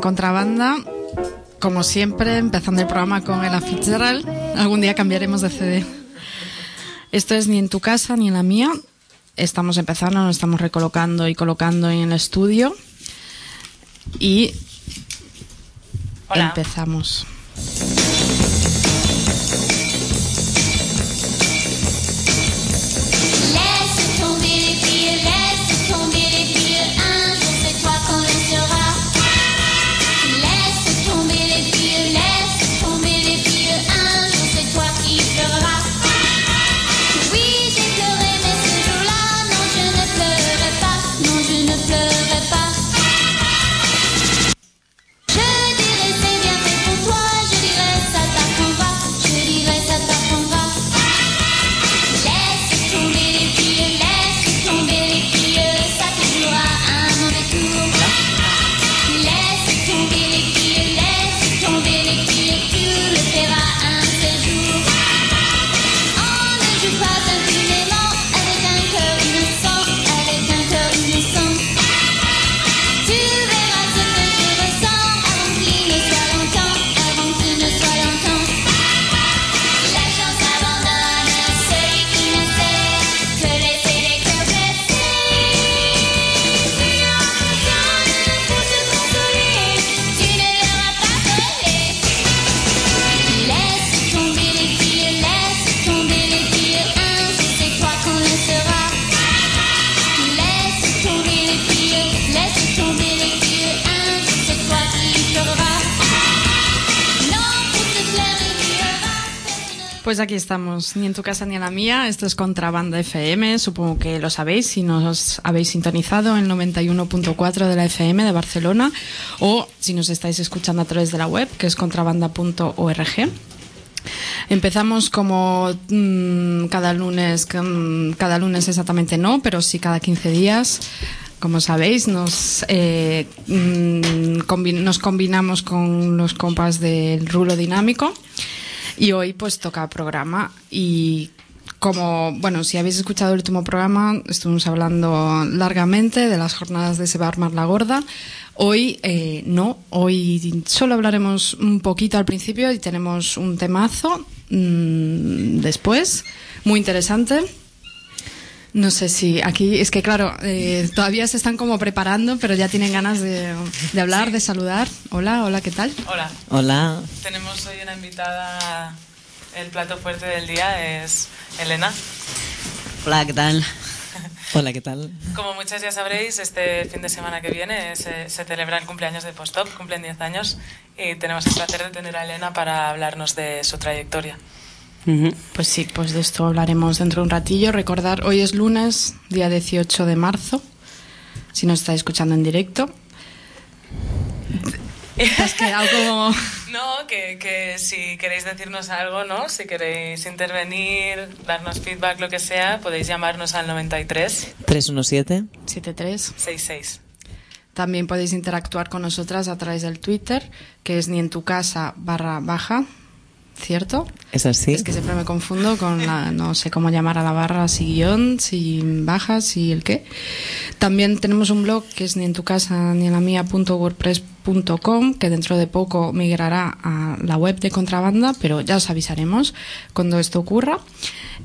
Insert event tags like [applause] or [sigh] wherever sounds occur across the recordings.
en contrabanda, como siempre, empezando el programa con el Fitzgerald. Algún día cambiaremos de CD. Esto es ni en tu casa ni en la mía. Estamos empezando, nos estamos recolocando y colocando en el estudio. Y empezamos. Pues aquí estamos, ni en tu casa ni en la mía. Esto es Contrabanda FM, supongo que lo sabéis si nos habéis sintonizado en 91.4 de la FM de Barcelona o si nos estáis escuchando a través de la web, que es contrabanda.org. Empezamos como mmm, cada lunes, cada lunes exactamente no, pero sí cada 15 días. Como sabéis, nos, eh, combi nos combinamos con los compas del rulo dinámico. Y hoy pues toca programa y como, bueno, si habéis escuchado el último programa, estuvimos hablando largamente de las jornadas de Se va a armar la gorda. Hoy eh, no, hoy solo hablaremos un poquito al principio y tenemos un temazo mmm, después, muy interesante. No sé si aquí, es que claro, eh, todavía se están como preparando, pero ya tienen ganas de, de hablar, sí. de saludar. Hola, hola, ¿qué tal? Hola. Hola. Tenemos hoy una invitada, el plato fuerte del día es Elena. Hola, ¿qué tal? [laughs] Hola, ¿qué tal? Como muchos ya sabréis, este fin de semana que viene se, se celebra el cumpleaños de Postop, cumplen 10 años, y tenemos el placer de tener a Elena para hablarnos de su trayectoria. Uh -huh. Pues sí, pues de esto hablaremos dentro de un ratillo. Recordar, hoy es lunes, día 18 de marzo, si nos estáis escuchando en directo. ¿Has quedado como...? [laughs] No, que, que, si queréis decirnos algo, ¿no? Si queréis intervenir, darnos feedback, lo que sea, podéis llamarnos al 93 317 73 66. También podéis interactuar con nosotras a través del Twitter, que es ni en tu casa barra baja ¿cierto? Es así. Es que siempre me confundo con la, no sé cómo llamar a la barra, si guion, si baja, si el qué. También tenemos un blog que es ni en tu casa ni en la mía punto wordpress contrabanda.com, que dentro de poco migrará a la web de Contrabanda, pero ya os avisaremos cuando esto ocurra.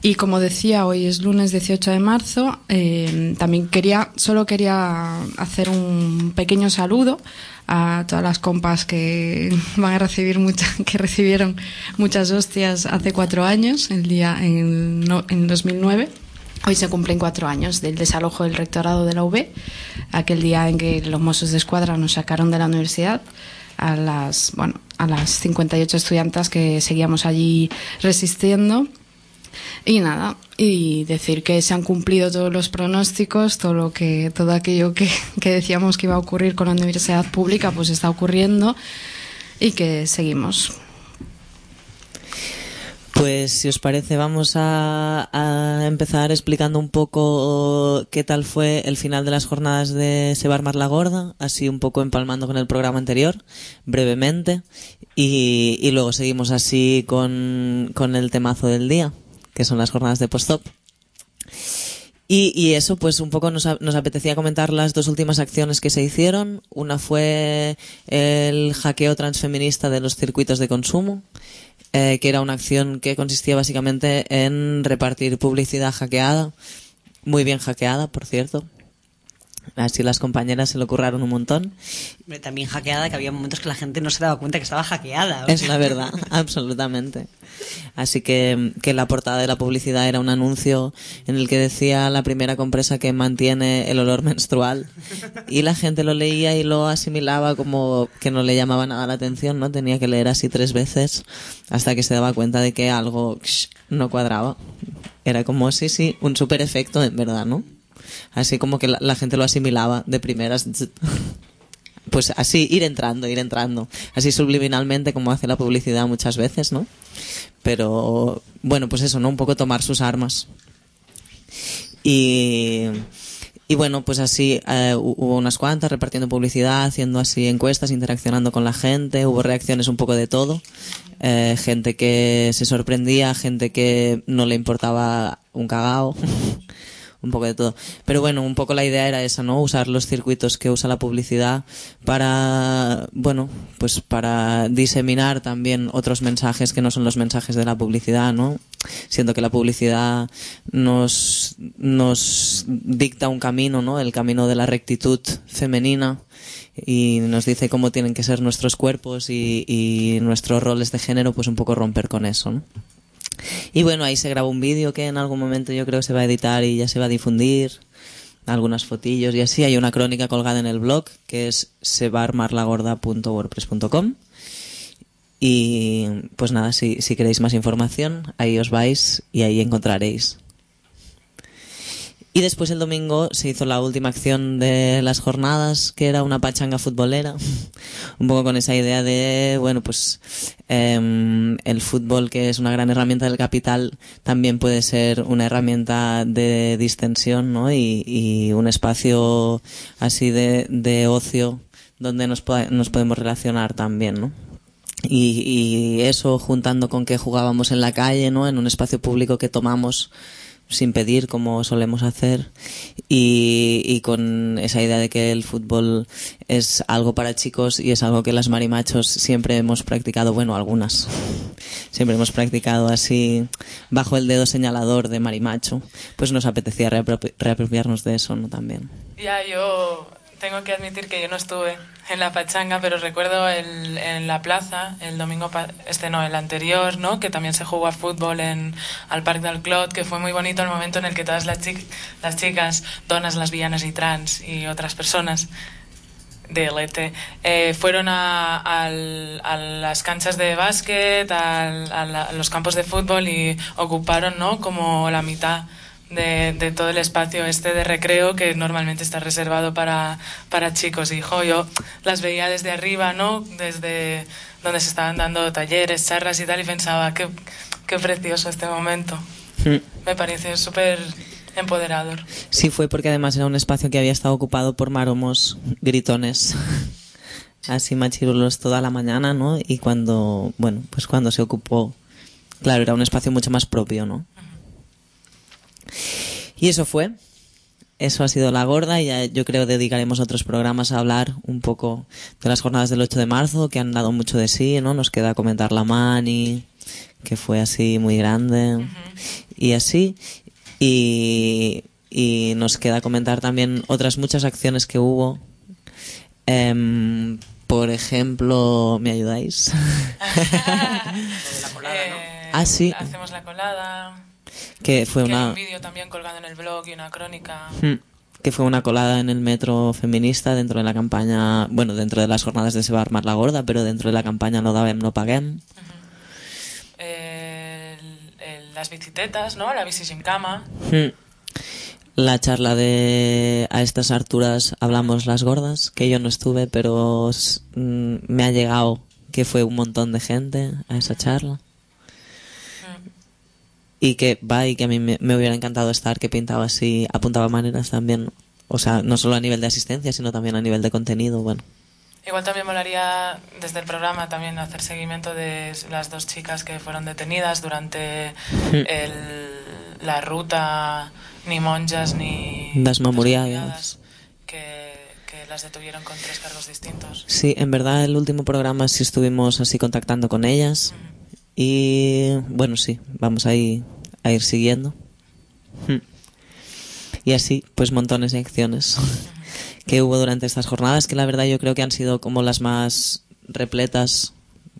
Y como decía, hoy es lunes 18 de marzo. Eh, también quería, solo quería hacer un pequeño saludo a todas las compas que [laughs] van a recibir mucha, que recibieron muchas hostias hace cuatro años, el día en, no, en 2009. Hoy se cumplen cuatro años del desalojo del rectorado de la UB, aquel día en que los mozos de escuadra nos sacaron de la universidad a las, bueno, a las 58 estudiantas que seguíamos allí resistiendo. Y nada, y decir que se han cumplido todos los pronósticos, todo lo que, todo aquello que, que decíamos que iba a ocurrir con la universidad pública, pues está ocurriendo y que seguimos. Pues si os parece vamos a, empezar explicando un poco qué tal fue el final de las jornadas de Sebar Mar la Gorda, así un poco empalmando con el programa anterior, brevemente, y, y luego seguimos así con, con, el temazo del día, que son las jornadas de post-op. Y, eso, pues un poco nos, nos, apetecía comentar las dos últimas acciones que se hicieron. Una fue el hackeo transfeminista de los circuitos de consumo, eh, que era una acción que consistía básicamente en repartir publicidad hackeada, muy bien hackeada, por cierto. Así las compañeras se lo curraron un montón. También hackeada, que había momentos que la gente no se daba cuenta que estaba hackeada. Es la verdad, [laughs] absolutamente. Así que, que la portada de la publicidad era un anuncio en el que decía la primera compresa que mantiene el olor menstrual. Y la gente lo leía y lo asimilaba como que no le llamaba nada la atención, ¿no? Tenía que leer así tres veces hasta que se daba cuenta de que algo no cuadraba. Era como, sí, sí, un super efecto, en verdad, ¿no? Así como que la, gente lo asimilaba de primeras. [laughs] Pues así, ir entrando, ir entrando. Así subliminalmente como hace la publicidad muchas veces, ¿no? Pero, bueno, pues eso, ¿no? Un poco tomar sus armas. Y, y bueno, pues así eh, hubo unas cuantas repartiendo publicidad, haciendo así encuestas, interaccionando con la gente, hubo reacciones un poco de todo. Eh, gente que se sorprendía, gente que no le importaba un cagao. [laughs] un poco de todo. Pero bueno, un poco la idea era esa, ¿no? Usar los circuitos que usa la publicidad para, bueno, pues para diseminar también otros mensajes que no son los mensajes de la publicidad, ¿no? Siento que la publicidad nos, nos dicta un camino, ¿no? El camino de la rectitud femenina y nos dice cómo tienen que ser nuestros cuerpos y, y nuestros roles de género, pues un poco romper con eso, ¿no? Y bueno, ahí se grabó un vídeo que en algún momento yo creo se va a editar y ya se va a difundir. Algunas fotillos y así. Hay una crónica colgada en el blog que es sebarmarlagorda.wordpress.com. Y pues nada, si, si queréis más información, ahí os vais y ahí encontraréis. Y después el domingo se hizo la última acción de las jornadas, que era una pachanga futbolera. [laughs] Un poco con esa idea de, bueno, pues eh, el fútbol, que es una gran herramienta del capital, también puede ser una herramienta de distensión, ¿no? Y, y un espacio así de, de ocio donde nos, nos podemos relacionar también, ¿no? Y, y eso juntando con que jugábamos en la calle, ¿no? En un espacio público que tomamos sin pedir como solemos hacer y, y, con esa idea de que el fútbol es algo para chicos y es algo que las marimachos siempre hemos practicado, bueno, algunas, siempre hemos practicado así bajo el dedo señalador de marimacho, pues nos apetecía reapropri reapropiarnos de eso, ¿no? También. Ya, yo tengo que admitir que yo no estuve en la pachanga, pero recuerdo el, en la plaza, el domingo, este no, el anterior, ¿no? Que también se jugó a fútbol en, al Parc del Clot, que fue muy bonito el momento en el que todas las, chic, las chicas, donas, lesbianas y trans y otras personas de LT eh, fueron a, a, las canchas de básquet, a, los campos de fútbol y ocuparon, ¿no? Como la mitad de, de, todo el espacio este de recreo que normalmente está reservado para, para chicos. Y jo, yo las veía desde arriba, ¿no? Desde donde se estaban dando talleres, charlas y tal, y pensaba, qué, qué precioso este momento. Mm. Me pareció súper empoderador. Sí, fue porque además era un espacio que había estado ocupado por maromos gritones. [laughs] Así machirulos toda la mañana, ¿no? Y cuando, bueno, pues cuando se ocupó, claro, era un espacio mucho más propio, ¿no? Y eso fue. eso ha sido la gorda y ya yo creo dedicaremos otros programas a hablar un poco de las jornadas del 8 de marzo que han dado mucho de sí, ¿no? Nos queda comentar la mani, que fue así muy grande y así. Y, y nos queda comentar también otras muchas acciones que hubo. Em, por ejemplo, ¿me ayudáis? [laughs] [laughs] Eh, Ah, sí. Hacemos la colada. Que fue que hay una... un vídeo también colgado en el blog y una crónica. Mm, que fue una colada en el metro feminista dentro de la campaña, bueno, dentro de las jornadas de Se va a armar la gorda, pero dentro de la campaña No Davem, No Paguem. Eh, el- el- las bicicletas, ¿no? La bici sin cama. Mm. La charla de A estas alturas hablamos las gordas, que yo no estuve, pero mm, me ha llegado que fue un montón de gente a esa charla. Y que va y que a mí me, me hubiera encantado estar, que pintaba así, apuntaba maneras también. O sea, no solo a nivel de asistencia, sino también a nivel de contenido, bueno. Igual también molaría desde el programa también hacer seguimiento de las dos chicas que fueron detenidas durante el- la ruta ni monjas ni Das memoriadas. desmemoriadas, que, que las detuvieron con tres cargos distintos. Sí, en verdad el último programa sí estuvimos así contactando con ellas. Y bueno, sí, vamos ahí a ir siguiendo. Hmm. Y así, pues montones de acciones [laughs] que hubo durante estas jornadas, que la verdad yo creo que han sido como las más repletas,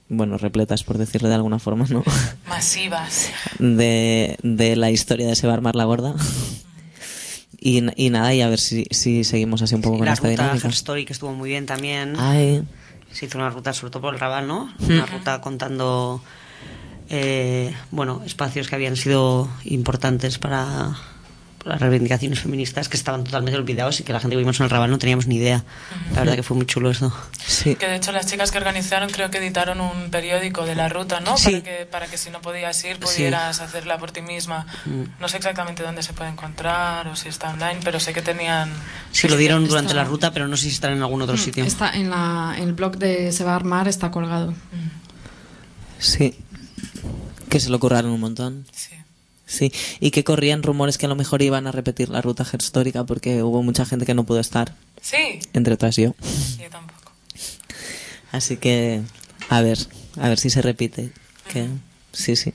bueno, repletas por decirlo de alguna forma, ¿no? [laughs] Masivas. De, de la historia de Se va a armar la gorda. [laughs] Y, y nada, y a ver si, si seguimos así un poco con la esta ruta dinámica. Story que estuvo muy bien también. Ay, Se hizo una ruta sobre todo por el Raval, ¿no? Una ruta contando eh, bueno, espacios que habían sido importantes para, para las reivindicaciones feministas que estaban totalmente olvidados y que la gente que vimos en el Raval no teníamos ni idea. La verdad que fue muy chulo eso. sí. Que de hecho las chicas que organizaron creo que editaron un periódico de la ruta, ¿no? Sí. Para, que, para que si no podías ir pudieras hacerla por ti misma. No sé exactamente dónde se puede encontrar o si está online, pero sé que tenían... Sí, lo dieron Está- durante la ruta, pero no sé si estará en algún otro sitio. Está en la, el blog de Se va a armar, está colgado. Sí. Que se lo curraron un montón. Sí. Sí. Y que corrían rumores que a lo mejor iban a repetir la ruta histórica porque hubo mucha gente que no pudo estar. Sí, Entre otras yo. yo tampoco. Así que, a ver, a ver si se repite. Que, sí, sí.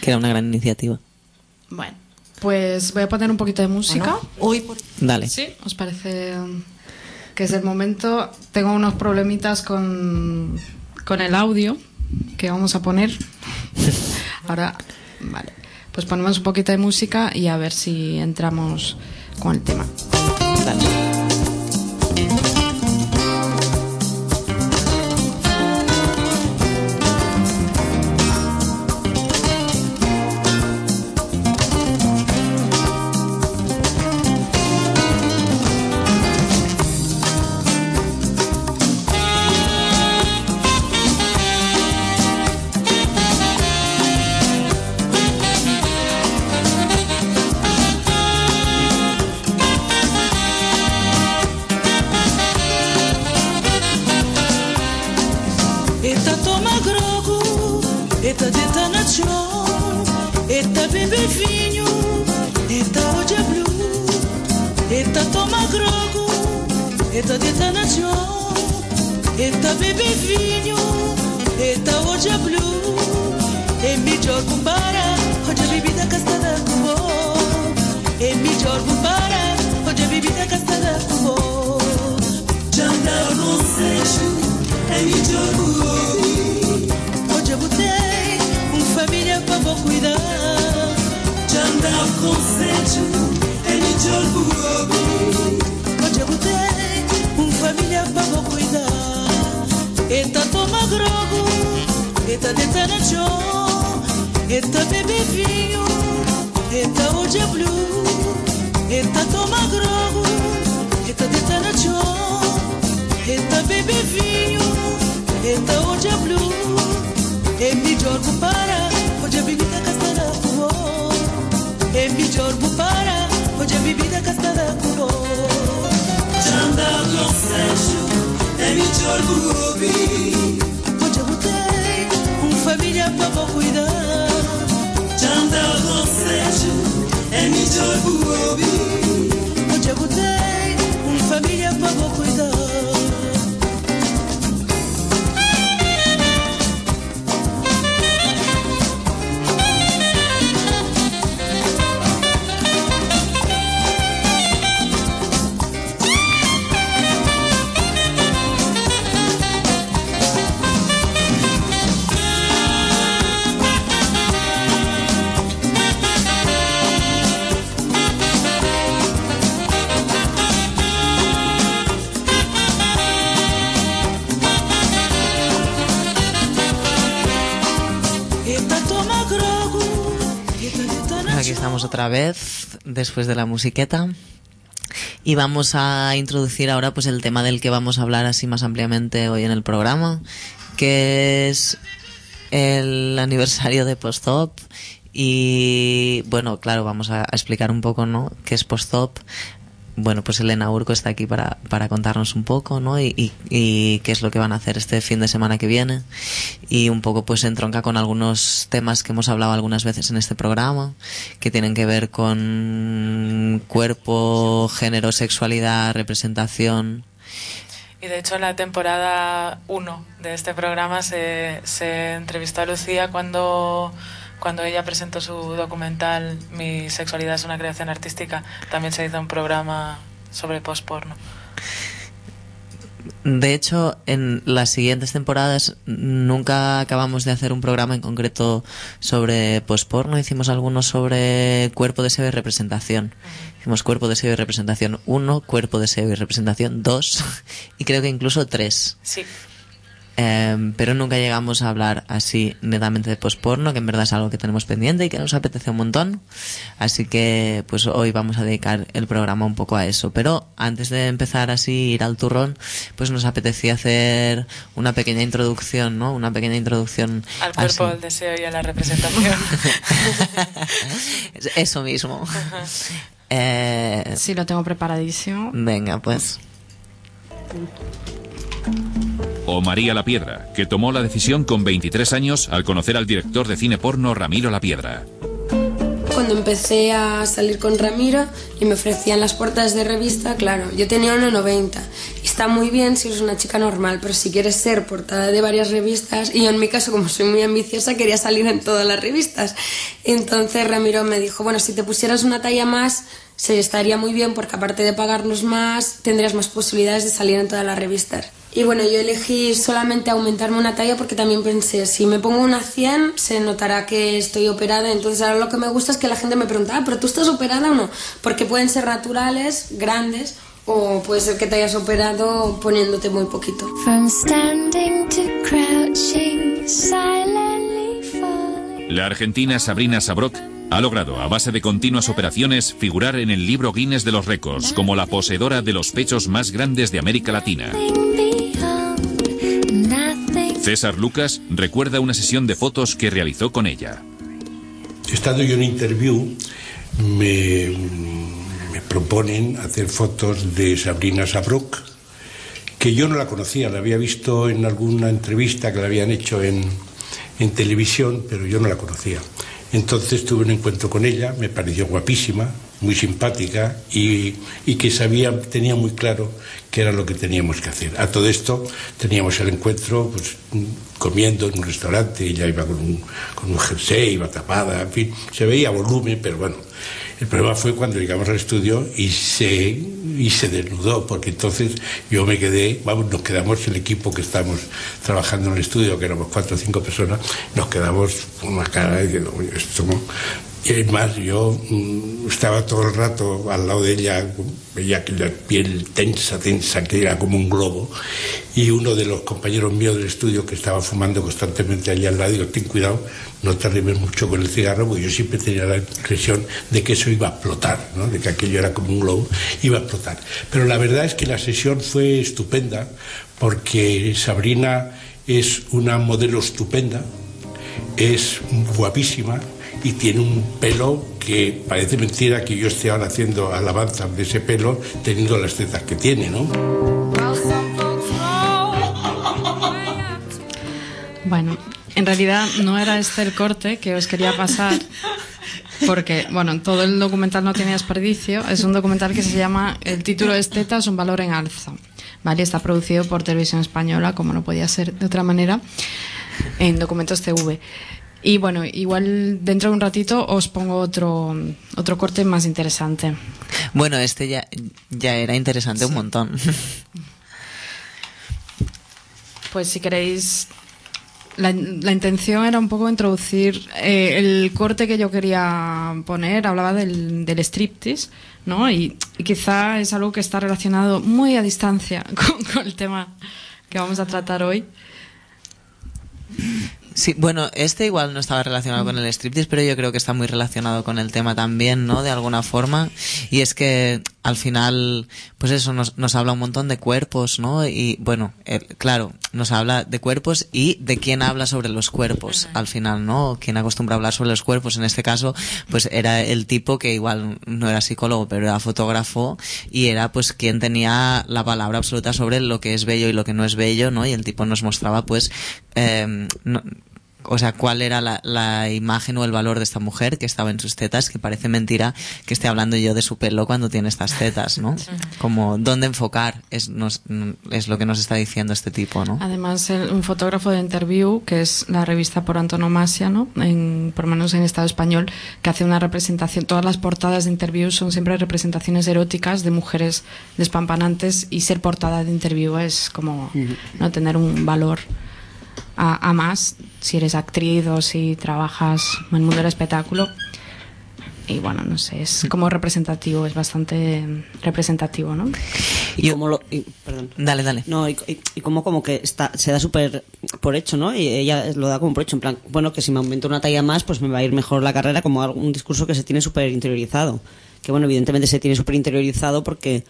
Que era una gran iniciativa. Bueno, pues voy a poner un poquito de música. Hoy por... Dale. ¿Sí? ¿Os parece que es el momento? Tengo unos problemitas con, con el audio que vamos a poner. [laughs] Ahora, vale. Pues ponemos un poquito de música y a ver si entramos con el tema. vinho. Vinju hoje é blue melhor comprar hoje a bebida castada É melhor comprar hoje a bebida castada kubo. Janda no sechu melhor jor Hoje eu botei um família para vou cuidar janda conselho emi melhor kubo. grogu Eta detana cho Eta bebe vinho Eta o blue Eta toma grogu Eta detana cho Eta bebe vinho Eta odia blue é Emi jorgu para Odia bebida castada kuo Embi jorgu para a bebida castada kuo Chanda blon sejo Embi jorgu rubi família para vou cuidar. Chantal Gonçalves é melhor que o ouvir. Hoje eu botei, uma família para vou cuidar. Otra vez después de la musiqueta. Y vamos a introducir ahora pues el tema del que vamos a hablar así más ampliamente hoy en el programa, que es el aniversario de Postop y bueno, claro, vamos a, explicar un poco, ¿no? qué es Postop, bueno, pues Elena Urco está aquí para, para contarnos un poco, ¿no? Y, qué es lo que van a hacer este fin de semana que viene. Y un poco pues entronca con algunos temas que hemos hablado algunas veces en este programa, que tienen que ver con cuerpo, género, sexualidad, representación. Y de hecho en la temporada 1 de este programa se, se entrevistó a Lucía cuando cuando ella presentó su documental Mi sexualidad es una creación artística, también se hizo un programa sobre post-porno. De hecho, en las siguientes temporadas nunca acabamos de hacer un programa en concreto sobre post-porno. Hicimos algunos sobre cuerpo, deseo y representación. Hicimos cuerpo, deseo y representación 1, cuerpo, deseo y representación 2 [laughs] y creo que incluso 3. Sí. Em, pero nunca llegamos a hablar así netamente de posporno, que en verdad es algo que tenemos pendiente y que nos apetece un montón. Así que pues hoy vamos a dedicar el programa un poco a eso. Pero antes de empezar así ir al turrón, pues nos apetecía hacer una pequeña introducción, ¿no? Una pequeña introducción al cuerpo, al deseo y a la representación. [laughs] eso mismo. Eh, sí, lo tengo preparadísimo. Venga, pues o María La Piedra, que tomó la decisión con 23 años al conocer al director de cine porno Ramiro La Piedra. Cuando empecé a salir con Ramiro y me ofrecían las puertas de revista, claro, yo tenía 1,90. Está muy bien si eres una chica normal, pero si quieres ser portada de varias revistas, y yo en mi caso, como soy muy ambiciosa, quería salir en todas las revistas. Entonces Ramiro me dijo, bueno, si te pusieras una talla más, se estaría muy bien porque aparte de pagarnos más, tendrías más posibilidades de salir en todas las revistas. Y bueno, yo elegí solamente aumentarme una talla porque también pensé, si me pongo una 100 se notará que estoy operada. Entonces ahora lo que me gusta es que la gente me pregunta, ah, pero tú estás operada o no? Porque pueden ser naturales, grandes, o puede ser que te hayas operado poniéndote muy poquito. La argentina Sabrina Sabrok ha logrado, a base de continuas operaciones, figurar en el libro Guinness de los récords como la poseedora de los pechos más grandes de América Latina. César Lucas recuerda una sesión de fotos que realizó con ella. Estando yo en interview, me, me proponen hacer fotos de Sabrina Sabrok, que yo no la conocía, la había visto en alguna entrevista que la habían hecho en, en televisión, pero yo no la conocía. Entonces tuve un encuentro con ella, me pareció guapísima, muy simpática y, que sabía, tenía muy claro qué era lo que teníamos que hacer. A todo esto teníamos el encuentro pues, comiendo en un restaurante, ella iba con un, con un jersey, iba tapada, en fin, se veía volumen, pero bueno, el problema fue cuando llegamos al estudio y se, y se desnudó, porque entonces yo me quedé, vamos, nos quedamos el equipo que estamos trabajando en el estudio, que éramos cuatro o cinco personas, nos quedamos con una cara de esto y además yo mm, estaba todo el rato al lado de ella, veía que la piel tensa, tensa, que era como un globo. Y uno de los compañeros míos del estudio que estaba fumando constantemente allí al lado, digo, ten cuidado, no te arrimes mucho con el cigarro, porque yo siempre tenía la impresión de que eso iba a explotar, ¿no? de que aquello era como un globo, iba a explotar. Pero la verdad es que la sesión fue estupenda, porque Sabrina es una modelo estupenda, es guapísima, y tiene un pelo que parece mentira que yo esté ahora haciendo alabanzas de ese pelo teniendo las tetas que tiene, ¿no? Bueno, en realidad no era este el corte que os quería pasar, porque, bueno, todo el documental no tiene desperdicio. Es un documental que se llama, el título es Tetas, un valor en alza. ¿Vale? Está producido por Televisión Española, como no podía ser de otra manera, en Documentos TV. Y bueno, igual dentro de un ratito os pongo otro, otro corte más interesante. Bueno, este ya, ya era interesante un montón. [laughs] Pues si queréis, la, la intención era un poco introducir eh, el corte que yo quería poner, hablaba del, del striptease, ¿no? Y, quizá es algo que está relacionado muy a distancia [laughs] con, con el tema que vamos a tratar hoy. Sí, bueno, este igual no estaba relacionado con el striptease, pero yo creo que está muy relacionado con el tema también, ¿no? De alguna forma. Y es que al final, pues eso, nos, nos habla un montón de cuerpos, ¿no? Y bueno, claro, nos habla de cuerpos y de quién habla sobre los cuerpos, al final, ¿no? Quién acostumbra a hablar sobre los cuerpos. En este caso, pues era el tipo que igual no era psicólogo, pero era fotógrafo y era pues quien tenía la palabra absoluta sobre lo que es bello y lo que no es bello, ¿no? Y el tipo nos mostraba pues, eh, no- o sea, cuál era la, la imagen o el valor de esta mujer que estaba en sus tetas, que parece mentira que esté hablando yo de su pelo cuando tiene estas tetas, ¿no? Como dónde enfocar es, nos- es lo que nos está diciendo este tipo, ¿no? Además, el- un fotógrafo de Interview, que es la revista por antonomasia, ¿no? En, por lo menos en Estado español, que hace una representación. Todas las portadas de Interview son siempre representaciones eróticas de mujeres despampanantes y ser portada de Interview es como no tener un valor a, a más si eres actriz o si trabajas en el mundo del espectáculo. Y bueno, no sé, es como representativo, es bastante representativo, ¿no? Y como lo, y- perdón. Dale, dale. No, y, y- y como como que está, se da súper por hecho, ¿no? Y ella lo da como por hecho, en plan, bueno, que si me aumento una talla más, pues me va a ir mejor la carrera, como un discurso que se tiene súper interiorizado. Que bueno, evidentemente se tiene súper interiorizado porque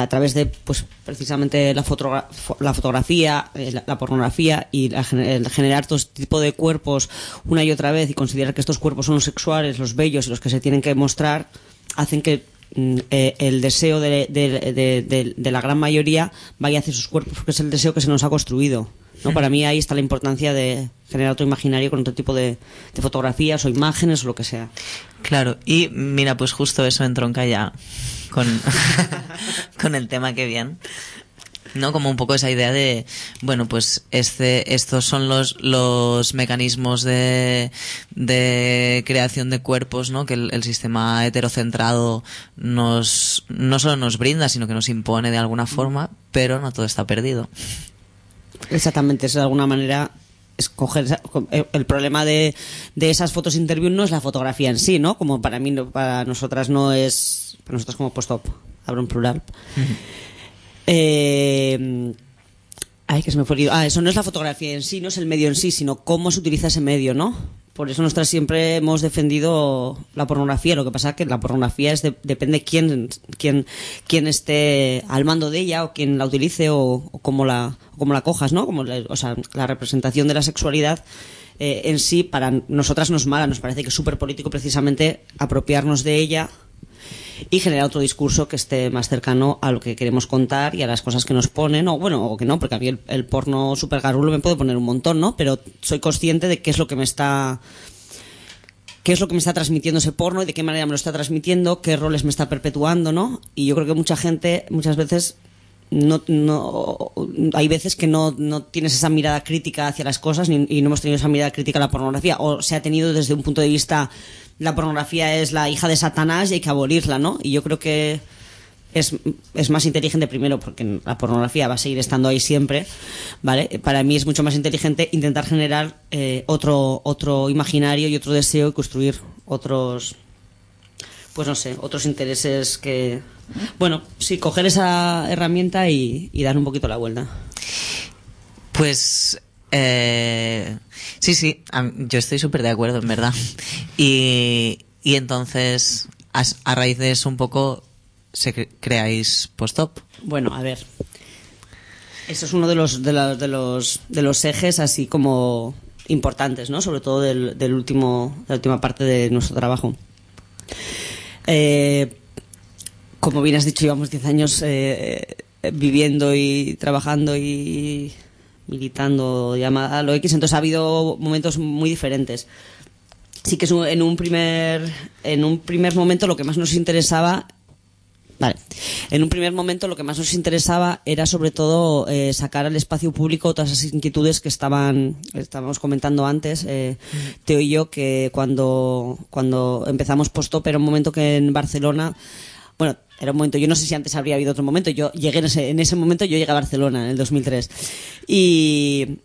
a través de, pues, precisamente la, fotogra- fo- la fotografía, eh, la, la pornografía y la el generar todo este tipo de cuerpos una y otra vez y considerar que estos cuerpos son los sexuales, los bellos y los que se tienen que mostrar, hacen que mm, eh, el deseo de, de- de- de- de la gran mayoría vaya hacia sus cuerpos, porque es el deseo que se nos ha construido. ¿no? Para mí ahí está la importancia de generar otro imaginario con otro tipo de, de fotografías o imágenes o lo que sea. Claro, y mira, pues justo eso entronca ya con, [laughs] con el tema que bien. ¿No? Como un poco esa idea de, bueno, pues este, estos son los, los mecanismos de, de creación de cuerpos, ¿no? Que el, el sistema heterocentrado nos, no solo nos brinda, sino que nos impone de alguna forma, pero no todo está perdido. Exactamente, es de alguna manera escoger esa- el problema de, de esas fotos interview no es la fotografía en sí, ¿no? Como para mí, no- para nosotras no es, para nosotros como puesto, abro un plural. Eh, ay, que se me fue. Ah, eso no es la fotografía en sí, no es el medio en sí, sino cómo se utiliza ese medio, ¿no? Por eso nosotras siempre hemos defendido la pornografía. Lo que pasa es que la pornografía es de- depende quién, quién, quién esté al mando de ella o quién la utilice o, cómo la, cómo la cojas, ¿no? Como la, o sea, la representación de la sexualidad eh, en sí para nosotras no es mala. Nos parece que es súper político precisamente apropiarnos de ella y generar otro discurso que esté más cercano a lo que queremos contar y a las cosas que nos ponen, o bueno, o que no, porque a mí el, el porno super garulo me puede poner un montón, ¿no? Pero soy consciente de qué es lo que me está qué es lo que me está transmitiendo ese porno y de qué manera me lo está transmitiendo, qué roles me está perpetuando, ¿no? Y yo creo que mucha gente, muchas veces, no, no hay veces que no, no tienes esa mirada crítica hacia las cosas y no hemos tenido esa mirada crítica a la pornografía, o se ha tenido desde un punto de vista la pornografía es la hija de Satanás y hay que abolirla, ¿no? Y yo creo que es, es más inteligente primero porque la pornografía va a seguir estando ahí siempre, ¿vale? Para mí es mucho más inteligente intentar generar eh, otro, otro imaginario y otro deseo y construir otros, pues no sé, otros intereses que... Bueno, sí, coger esa herramienta y, y dar un poquito la vuelta. Pues eh, sí, sí, yo estoy súper de acuerdo, en verdad. Y, y entonces, a, a raíz de eso un poco, se cre- creáis post-op. Bueno, a ver. Eso es uno de los, de, la- de los, de los ejes así como importantes, ¿no? Sobre todo del, del último, de la última parte de nuestro trabajo. Eh, como bien has dicho, llevamos 10 años eh, viviendo y trabajando y militando, llamada lo X, entonces ha habido momentos muy diferentes. Sí que es un- en un primer en un primer momento lo que más nos interesaba. En un primer momento lo que más nos interesaba era sobre todo eh, sacar al espacio público todas esas inquietudes que estaban estábamos comentando antes eh, Teo y yo que cuando cuando empezamos Postop era un momento que en Barcelona bueno era un momento yo no sé si antes habría habido otro momento yo llegué en ese en ese momento yo llegué a Barcelona en el 2003 y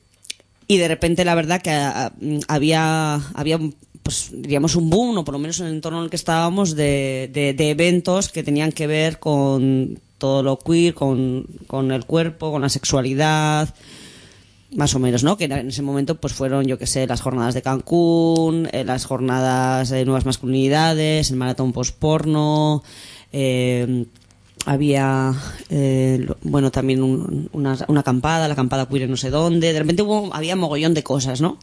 y de repente la verdad que ah, había había pues diríamos un boom o por lo menos en el entorno en el que estábamos de, de, eventos que tenían que ver con todo lo queer con, con el cuerpo con la sexualidad más o menos, ¿no? Que en ese momento pues fueron, yo que sé, las jornadas de Cancún, eh, las jornadas de nuevas masculinidades, el maratón post-porno, eh, había, eh, bueno, también un- una, una acampada, la acampada queer no sé dónde, de repente hubo, había mogollón de cosas, ¿no?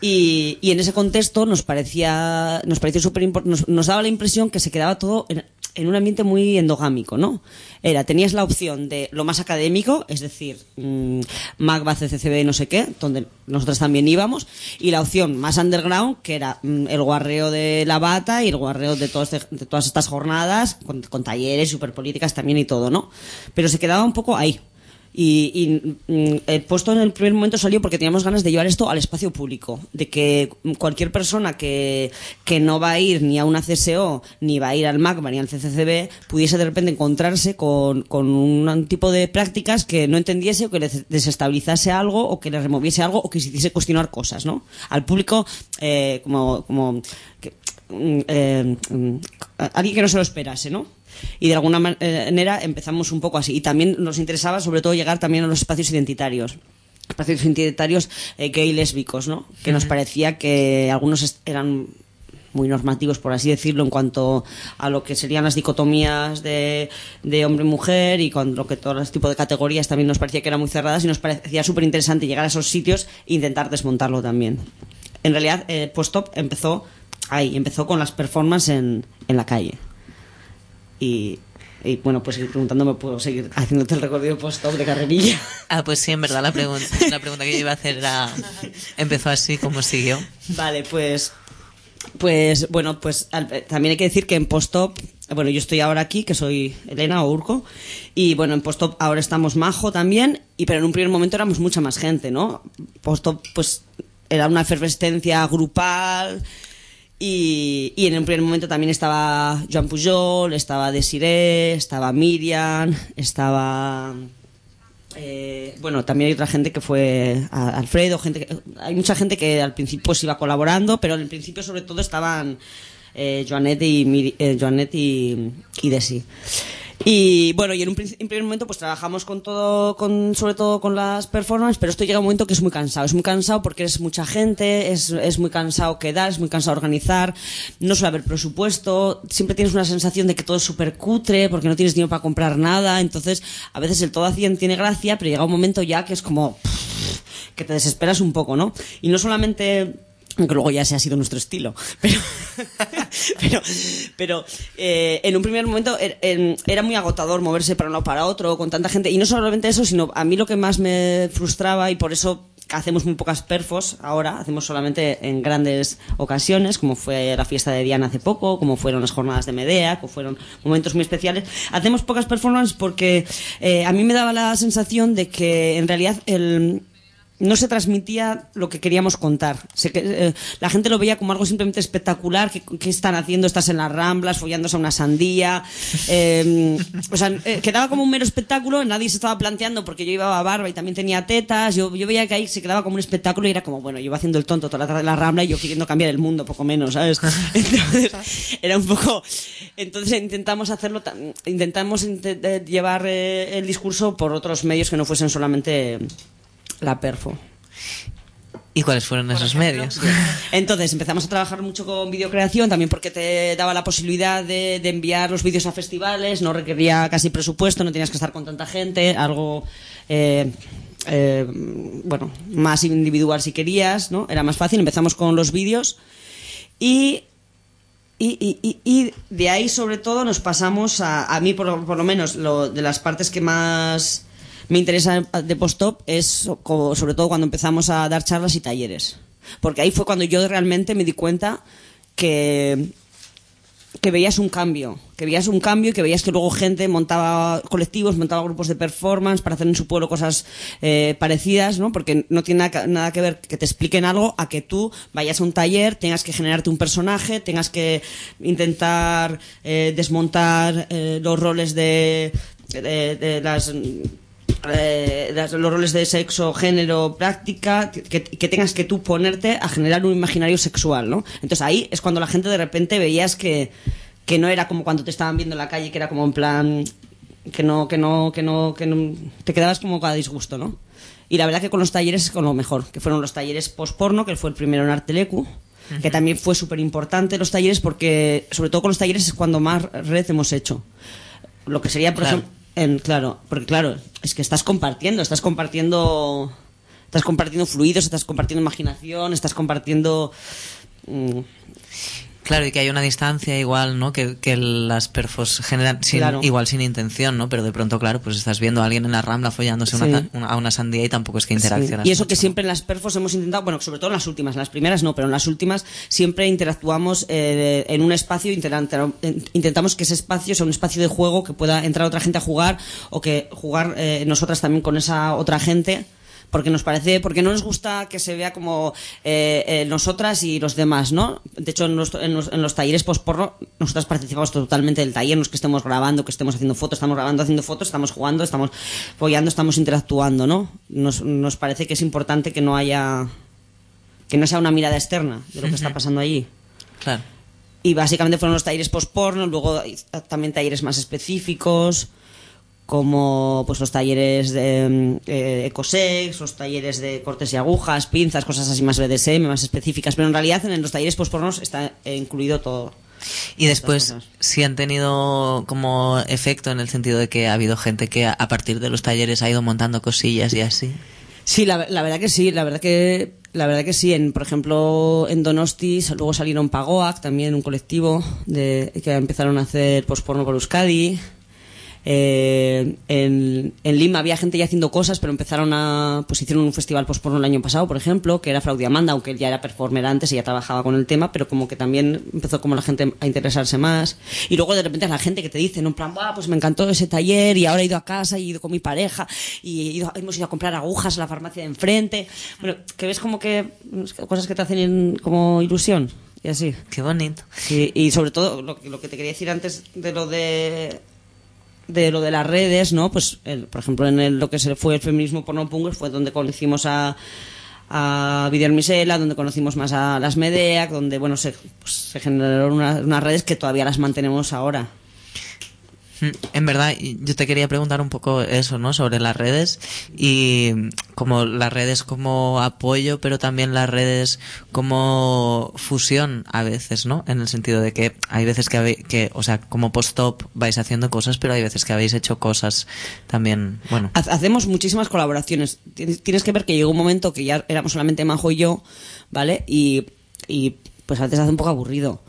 Y, y en ese contexto nos parecía, nos pareció súper nos, nos daba la impresión que se quedaba todo en, en un ambiente muy endogámico, ¿no? Era, tenías la opción de lo más académico, es decir, mm, Magba, CCCB, no sé qué, donde nosotros también íbamos, y la opción más underground, que era mm, el guarreo de la bata y el guarreo este- de todas estas jornadas, con, con talleres, superpolíticas también y todo, ¿no? Pero se quedaba un poco ahí. Y, y, mm, el puesto en el primer momento salió porque teníamos ganas de llevar esto al espacio público, de que cualquier persona que, que no va a ir ni a una CSO, ni va a ir al MACBA, ni al CCCB, pudiese de repente encontrarse con, con un tipo de prácticas que no entendiese o que le desestabilizase algo o que le removiese algo o que se hiciese cuestionar cosas, ¿no? Al público, eh, como, como que, mm, eh, mm, alguien que no se lo esperase, ¿no? Y de alguna manera empezamos un poco así. Y también nos interesaba, sobre todo, llegar también a los espacios identitarios. Espacios identitarios eh, gay lésbicos, ¿no? Que nos parecía que algunos eran muy normativos, por así decirlo, en cuanto a lo que serían las dicotomías de, de hombre-mujer y con lo que todos los tipos de categorías también nos parecía que eran muy cerradas y nos parecía súper interesante llegar a esos sitios e intentar desmontarlo también. En realidad, eh, Post-Top empezó ahí, empezó con las performances en, en la calle. Y, y, bueno, pues seguir preguntándome, puedo seguir haciéndote el recorrido post-op de carrerilla. Ah, pues sí, en verdad la pregunta, [laughs] la pregunta que yo iba a hacer era, empezó así, ¿cómo siguió? Vale, pues, pues bueno, pues al- también hay que decir que en post-op, bueno, yo estoy ahora aquí, que soy Elena o Urco, y bueno, en post-op ahora estamos Majo también, y pero en un primer momento éramos mucha más gente, ¿no? Post-op, pues era una efervescencia grupal. Y, en un primer momento también estaba Joan Pujol, estaba Desiree, estaba Miriam, estaba eh, bueno, también hay otra gente que fue Alfredo, gente que- hay mucha gente que al principio pues iba colaborando, pero al principio sobre todo estaban eh, Joanet y Miri- eh, y Desi. Y bueno, y en un en primer momento pues trabajamos con todo, con, sobre todo con las performances, pero esto llega un momento que es muy cansado. Es muy cansado porque es mucha gente, es, es muy cansado quedar, es muy cansado organizar, no suele haber presupuesto, siempre tienes una sensación de que todo es súper cutre porque no tienes dinero para comprar nada, entonces a veces el todo a 100 tiene gracia, pero llega un momento ya que es como que te desesperas un poco, ¿no? Y no solamente aunque luego ya ese ha sido nuestro estilo, pero [laughs] pero, pero eh, en un primer momento er- en- era muy agotador moverse para uno o para otro con tanta gente y no solamente eso, sino a mí lo que más me frustraba y por eso hacemos muy pocas perfos ahora, hacemos solamente en grandes ocasiones, como fue la fiesta de Diana hace poco, como fueron las jornadas de Medea, como fueron momentos muy especiales. Hacemos pocas performances porque eh, a mí me daba la sensación de que en realidad el no se transmitía lo que queríamos contar. Se eh, la gente lo veía como algo simplemente espectacular. ¿Qué, qué están haciendo? Estás en las ramblas, follándose a una sandía. [laughs] eh, o sea, eh, quedaba como un mero espectáculo. Nadie se estaba planteando porque yo llevaba barba y también tenía tetas. Yo, yo veía que ahí se quedaba como un espectáculo y era como, bueno, yo iba haciendo el tonto toda la tarde en la rambla y yo queriendo cambiar el mundo, poco menos, ¿sabes? [laughs] Entonces, era un poco. Entonces intentamos hacerlo, intentamos inte- eh, llevar el discurso por otros medios que no fuesen solamente la perfo. ¿Y cuáles fueron esos medios? Entonces empezamos a trabajar mucho con videocreación, también porque te daba la posibilidad de, de enviar los vídeos a festivales, no requería casi presupuesto, no tenías que estar con tanta gente, algo eh, eh, bueno, más individual si querías, ¿no? Era más fácil, empezamos con los vídeos y y, y- y- y de ahí, sobre todo, nos pasamos a, a mí, por, lo- por lo menos, lo, de las partes que más me interesa de post-op es sobre todo cuando empezamos a dar charlas y talleres. Porque ahí fue cuando yo realmente me di cuenta que, que veías un cambio, que veías un cambio y que veías que luego gente montaba colectivos, montaba grupos de performance para hacer en su pueblo cosas eh, parecidas, ¿no? Porque no tiene nada, que ver que te expliquen algo a que tú vayas a un taller, tengas que generarte un personaje, tengas que intentar eh, desmontar eh, los roles de las eh, las- los roles de sexo, género, práctica, que, que tengas que tú ponerte a generar un imaginario sexual, ¿no? Entonces ahí es cuando la gente de repente veías que, que no era como cuando te estaban viendo en la calle, que era como en plan que no, que no, que no, que no, te quedabas como a disgusto, ¿no? Y la verdad que con los talleres es con lo mejor, que fueron los talleres post-porno, que fue el primero en Artelecu, que también fue súper importante los talleres porque, sobre todo con los talleres, es cuando más red hemos hecho. Lo que sería, por Claro. ejemplo, en, claro, porque claro, es que estás compartiendo, estás compartiendo, estás compartiendo fluidos, estás compartiendo imaginación, estás compartiendo... mm, Claro, y que hay una distancia igual, ¿no? Que, que las perfos generan sin- Claro. igual sin intención, ¿no? Pero de pronto, claro, pues estás viendo a alguien en la rambla follándose una Sí. ta- una- a una sandía y tampoco es que interaccionas. Sí. Y eso mucho, que ¿no? siempre en las perfos hemos intentado, bueno, sobre todo en las últimas, en las primeras no, pero en las últimas siempre interactuamos eh, en un espacio, intenta- intentamos que ese espacio sea un espacio de juego que pueda entrar otra gente a jugar o que jugar eh, nosotras también con esa otra gente. Porque nos parece, porque no nos gusta que se vea como eh, eh, nosotras y los demás, ¿no? De hecho, en los, en los, en los talleres post-porno, nosotras participamos totalmente del taller, no es que estemos grabando, que estemos haciendo fotos, estamos grabando, haciendo fotos, estamos jugando, estamos follando, estamos interactuando, ¿no? Nos, nos parece que es importante que no haya, que no sea una mirada externa de lo que está pasando allí. Claro. Y básicamente fueron los talleres post-porno, luego también talleres más específicos, como pues los talleres de mm, eh, ecosex, los talleres de cortes y agujas, pinzas, cosas así más BDSM, más específicas. Pero en realidad en los talleres post-pornos está eh, incluido todo. Y después, si han tenido como efecto en el sentido de que ha habido gente que a a partir de los talleres ha ido montando cosillas y así. Sí, la, la verdad que sí, la verdad que la verdad que sí. En, por ejemplo, en Donosti luego salieron Pagoac, también un colectivo de, que empezaron a hacer posporno por Euskadi. Eh, en, en Lima había gente ya haciendo cosas, pero empezaron a. Pues hicieron un festival posporno el año pasado, por ejemplo, que era Fraude Amanda, aunque él ya era performer antes y ya trabajaba con el tema, pero como que también empezó como la gente a interesarse más. Y luego de repente la gente que te dice, en un plan, "Buah, pues me encantó ese taller y ahora he ido a casa y he ido con mi pareja y he ido- hemos ido a comprar agujas a la farmacia de enfrente. Bueno, que ves como que cosas que te hacen como ilusión y así. Qué bonito. Sí, y sobre todo lo, lo que te quería decir antes de lo de de lo de las redes, ¿no? Pues, el- por ejemplo, en el- lo que se fue el feminismo porno punk fue donde conocimos a a Vidier donde conocimos más a las Medeac, donde, bueno, se, pues, se generaron una- unas redes que todavía las mantenemos ahora. Mm, En verdad, yo te quería preguntar un poco eso, ¿no? Sobre las redes y como las redes como apoyo, pero también las redes como fusión a veces, ¿no? En el sentido de que hay veces que, que o sea, como post-op vais haciendo cosas, pero hay veces que habéis hecho cosas también, bueno. Ha- Hacemos muchísimas colaboraciones. Tienes que ver que llegó un momento que ya éramos solamente Majo y yo, ¿vale? Y, y pues a veces hace un poco aburrido.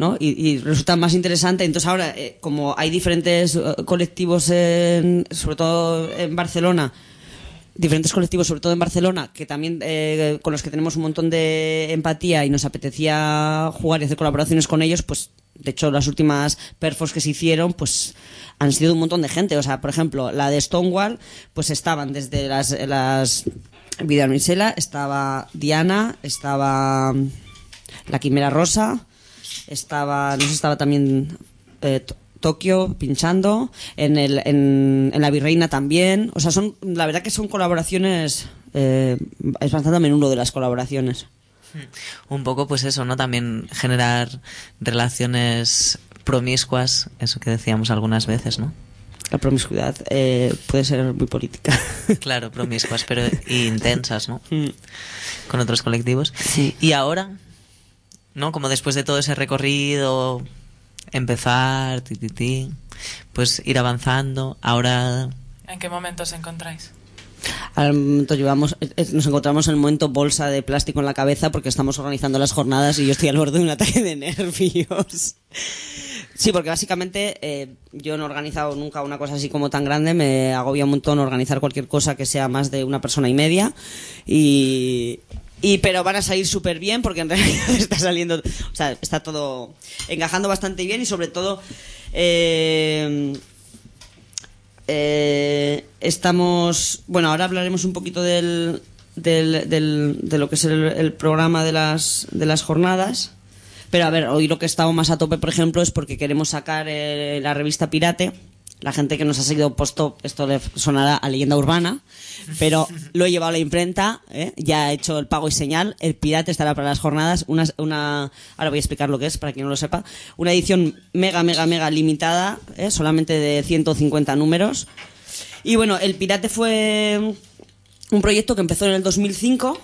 ¿No? Y, y resulta más interesante. Entonces ahora, eh, como hay diferentes eh, colectivos, en- sobre todo en Barcelona, diferentes colectivos, sobre todo en Barcelona, que también eh, con los que tenemos un montón de empatía y nos apetecía jugar y hacer colaboraciones con ellos, pues de hecho las últimas perfos que se hicieron, pues han sido un montón de gente. O sea, por ejemplo, la de Stonewall, pues estaban desde las, las Vida Misela, estaba Diana, estaba la Quimera Rosa, estaba, no sé, estaba también eh, To- Tokio pinchando, en, el, en, en La Virreina también. O sea, son, la verdad que son colaboraciones, eh, es bastante a menudo de las colaboraciones. Un poco pues eso, ¿no? También generar relaciones promiscuas, eso que decíamos algunas veces, ¿no? La promiscuidad eh, puede ser muy política. [laughs] Claro, promiscuas, pero intensas, ¿no? Mm. Con otros colectivos. Y ahora, ¿no? Como después de todo ese recorrido, empezar, ti, ti, ti, pues ir avanzando. Ahora, ¿En qué momento os encontráis? Al momento llevamos, nos encontramos en el momento bolsa de plástico en la cabeza porque estamos organizando las jornadas y yo estoy al borde de un ataque de nervios. Sí, porque básicamente eh, yo no he organizado nunca una cosa así como tan grande, me agobia un montón organizar cualquier cosa que sea más de una persona y media y, y pero van a salir súper bien porque en realidad [laughs] está saliendo, o sea, está todo encajando bastante bien y sobre todo eh, eh, estamos. Bueno, ahora hablaremos un poquito del, del, del- de lo que es el, programa de las, de las jornadas. Pero a ver, hoy lo que estamos más a tope, por ejemplo, es porque queremos sacar eh, la revista Pirate. La gente que nos ha seguido puesto, esto le sonará a leyenda urbana, pero lo he llevado a la imprenta, ¿eh? ya he hecho el pago y señal. El Pirate estará para las jornadas. Una, una, ahora voy a explicar lo que es, para quien no lo sepa. Una edición mega, mega, mega limitada, ¿eh? solamente de 150 números. Y bueno, el Pirate fue un proyecto que empezó en el 2005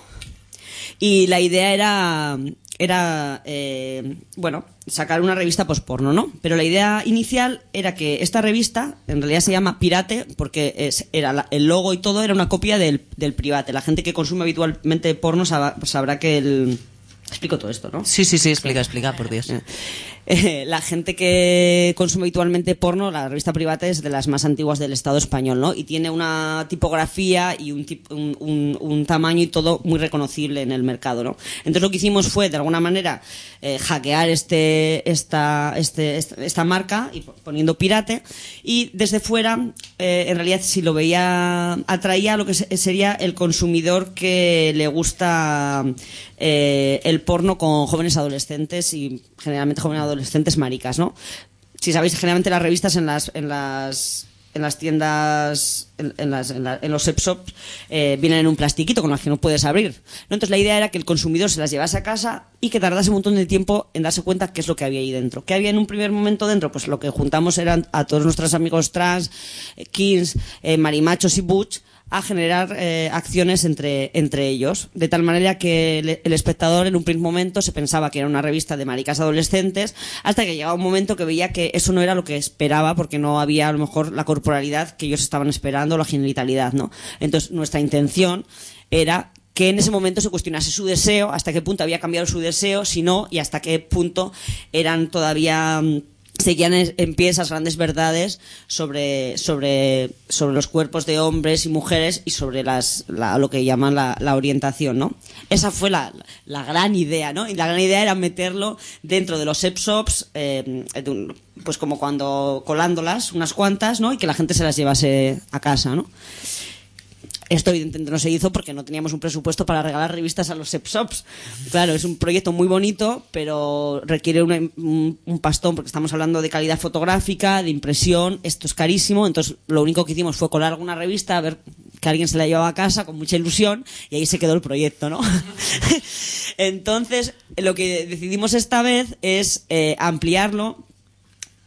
y la idea era era eh, bueno sacar una revista posporno, ¿no? Pero la idea inicial era que esta revista en realidad se llama Pirate porque es, era la- el logo y todo era una copia del, del Private. La gente que consume habitualmente porno sab- sabrá que el explico todo esto, ¿no? Sí, sí, sí, explica, explica, por Dios. [laughs] Eh, la gente que consume habitualmente porno, la revista privada es de las más antiguas del Estado español, ¿no? Y tiene una tipografía y un, tip- un, un- un tamaño y todo muy reconocible en el mercado, ¿no? Entonces lo que hicimos fue, de alguna manera, eh, hackear este, esta, este, esta, esta marca y po- poniendo pirate y desde fuera, eh, en realidad, si lo veía, atraía a lo que se- sería el consumidor que le gusta eh, porno con jóvenes adolescentes y generalmente jóvenes adolescentes maricas, ¿no? Si sabéis, generalmente las revistas en las en las en las tiendas, en, en las- en la- en los sex shops, eh, vienen en un plastiquito con las que no puedes abrir. ¿no? Entonces la idea era que el consumidor se las llevase a casa y que tardase un montón de tiempo en darse cuenta qué es lo que había ahí dentro. ¿Qué había en un primer momento dentro? Pues lo que juntamos eran a todos nuestros amigos trans, eh, kings, eh, marimachos y butch, a generar eh, acciones entre, entre ellos, de tal manera que el, el espectador en un primer momento se pensaba que era una revista de maricas adolescentes, hasta que llegaba un momento que veía que eso no era lo que esperaba, porque no había a lo mejor la corporalidad que ellos estaban esperando, la genitalidad, ¿no? Entonces nuestra intención era que en ese momento se cuestionase su deseo, hasta qué punto había cambiado su deseo, si no, y hasta qué punto eran todavía mm, seguían en pie esas grandes verdades sobre, sobre, sobre los cuerpos de hombres y mujeres y sobre las, la- lo que llaman la, orientación, ¿no? Esa fue la, la gran idea, ¿no? Y la gran idea era meterlo dentro de los sex shops, eh, pues como cuando colándolas, unas cuantas, ¿no? Y que la gente se las llevase a casa, ¿no? Esto evidentemente no se hizo porque no teníamos un presupuesto para regalar revistas a los sex shops. Claro, es un proyecto muy bonito, pero requiere un pastón porque estamos hablando de calidad fotográfica, de impresión, esto es carísimo, entonces lo único que hicimos fue colar alguna revista, a ver que alguien se la llevaba a casa con mucha ilusión y ahí se quedó el proyecto, ¿no? [laughs] entonces, lo que decidimos esta vez es eh, ampliarlo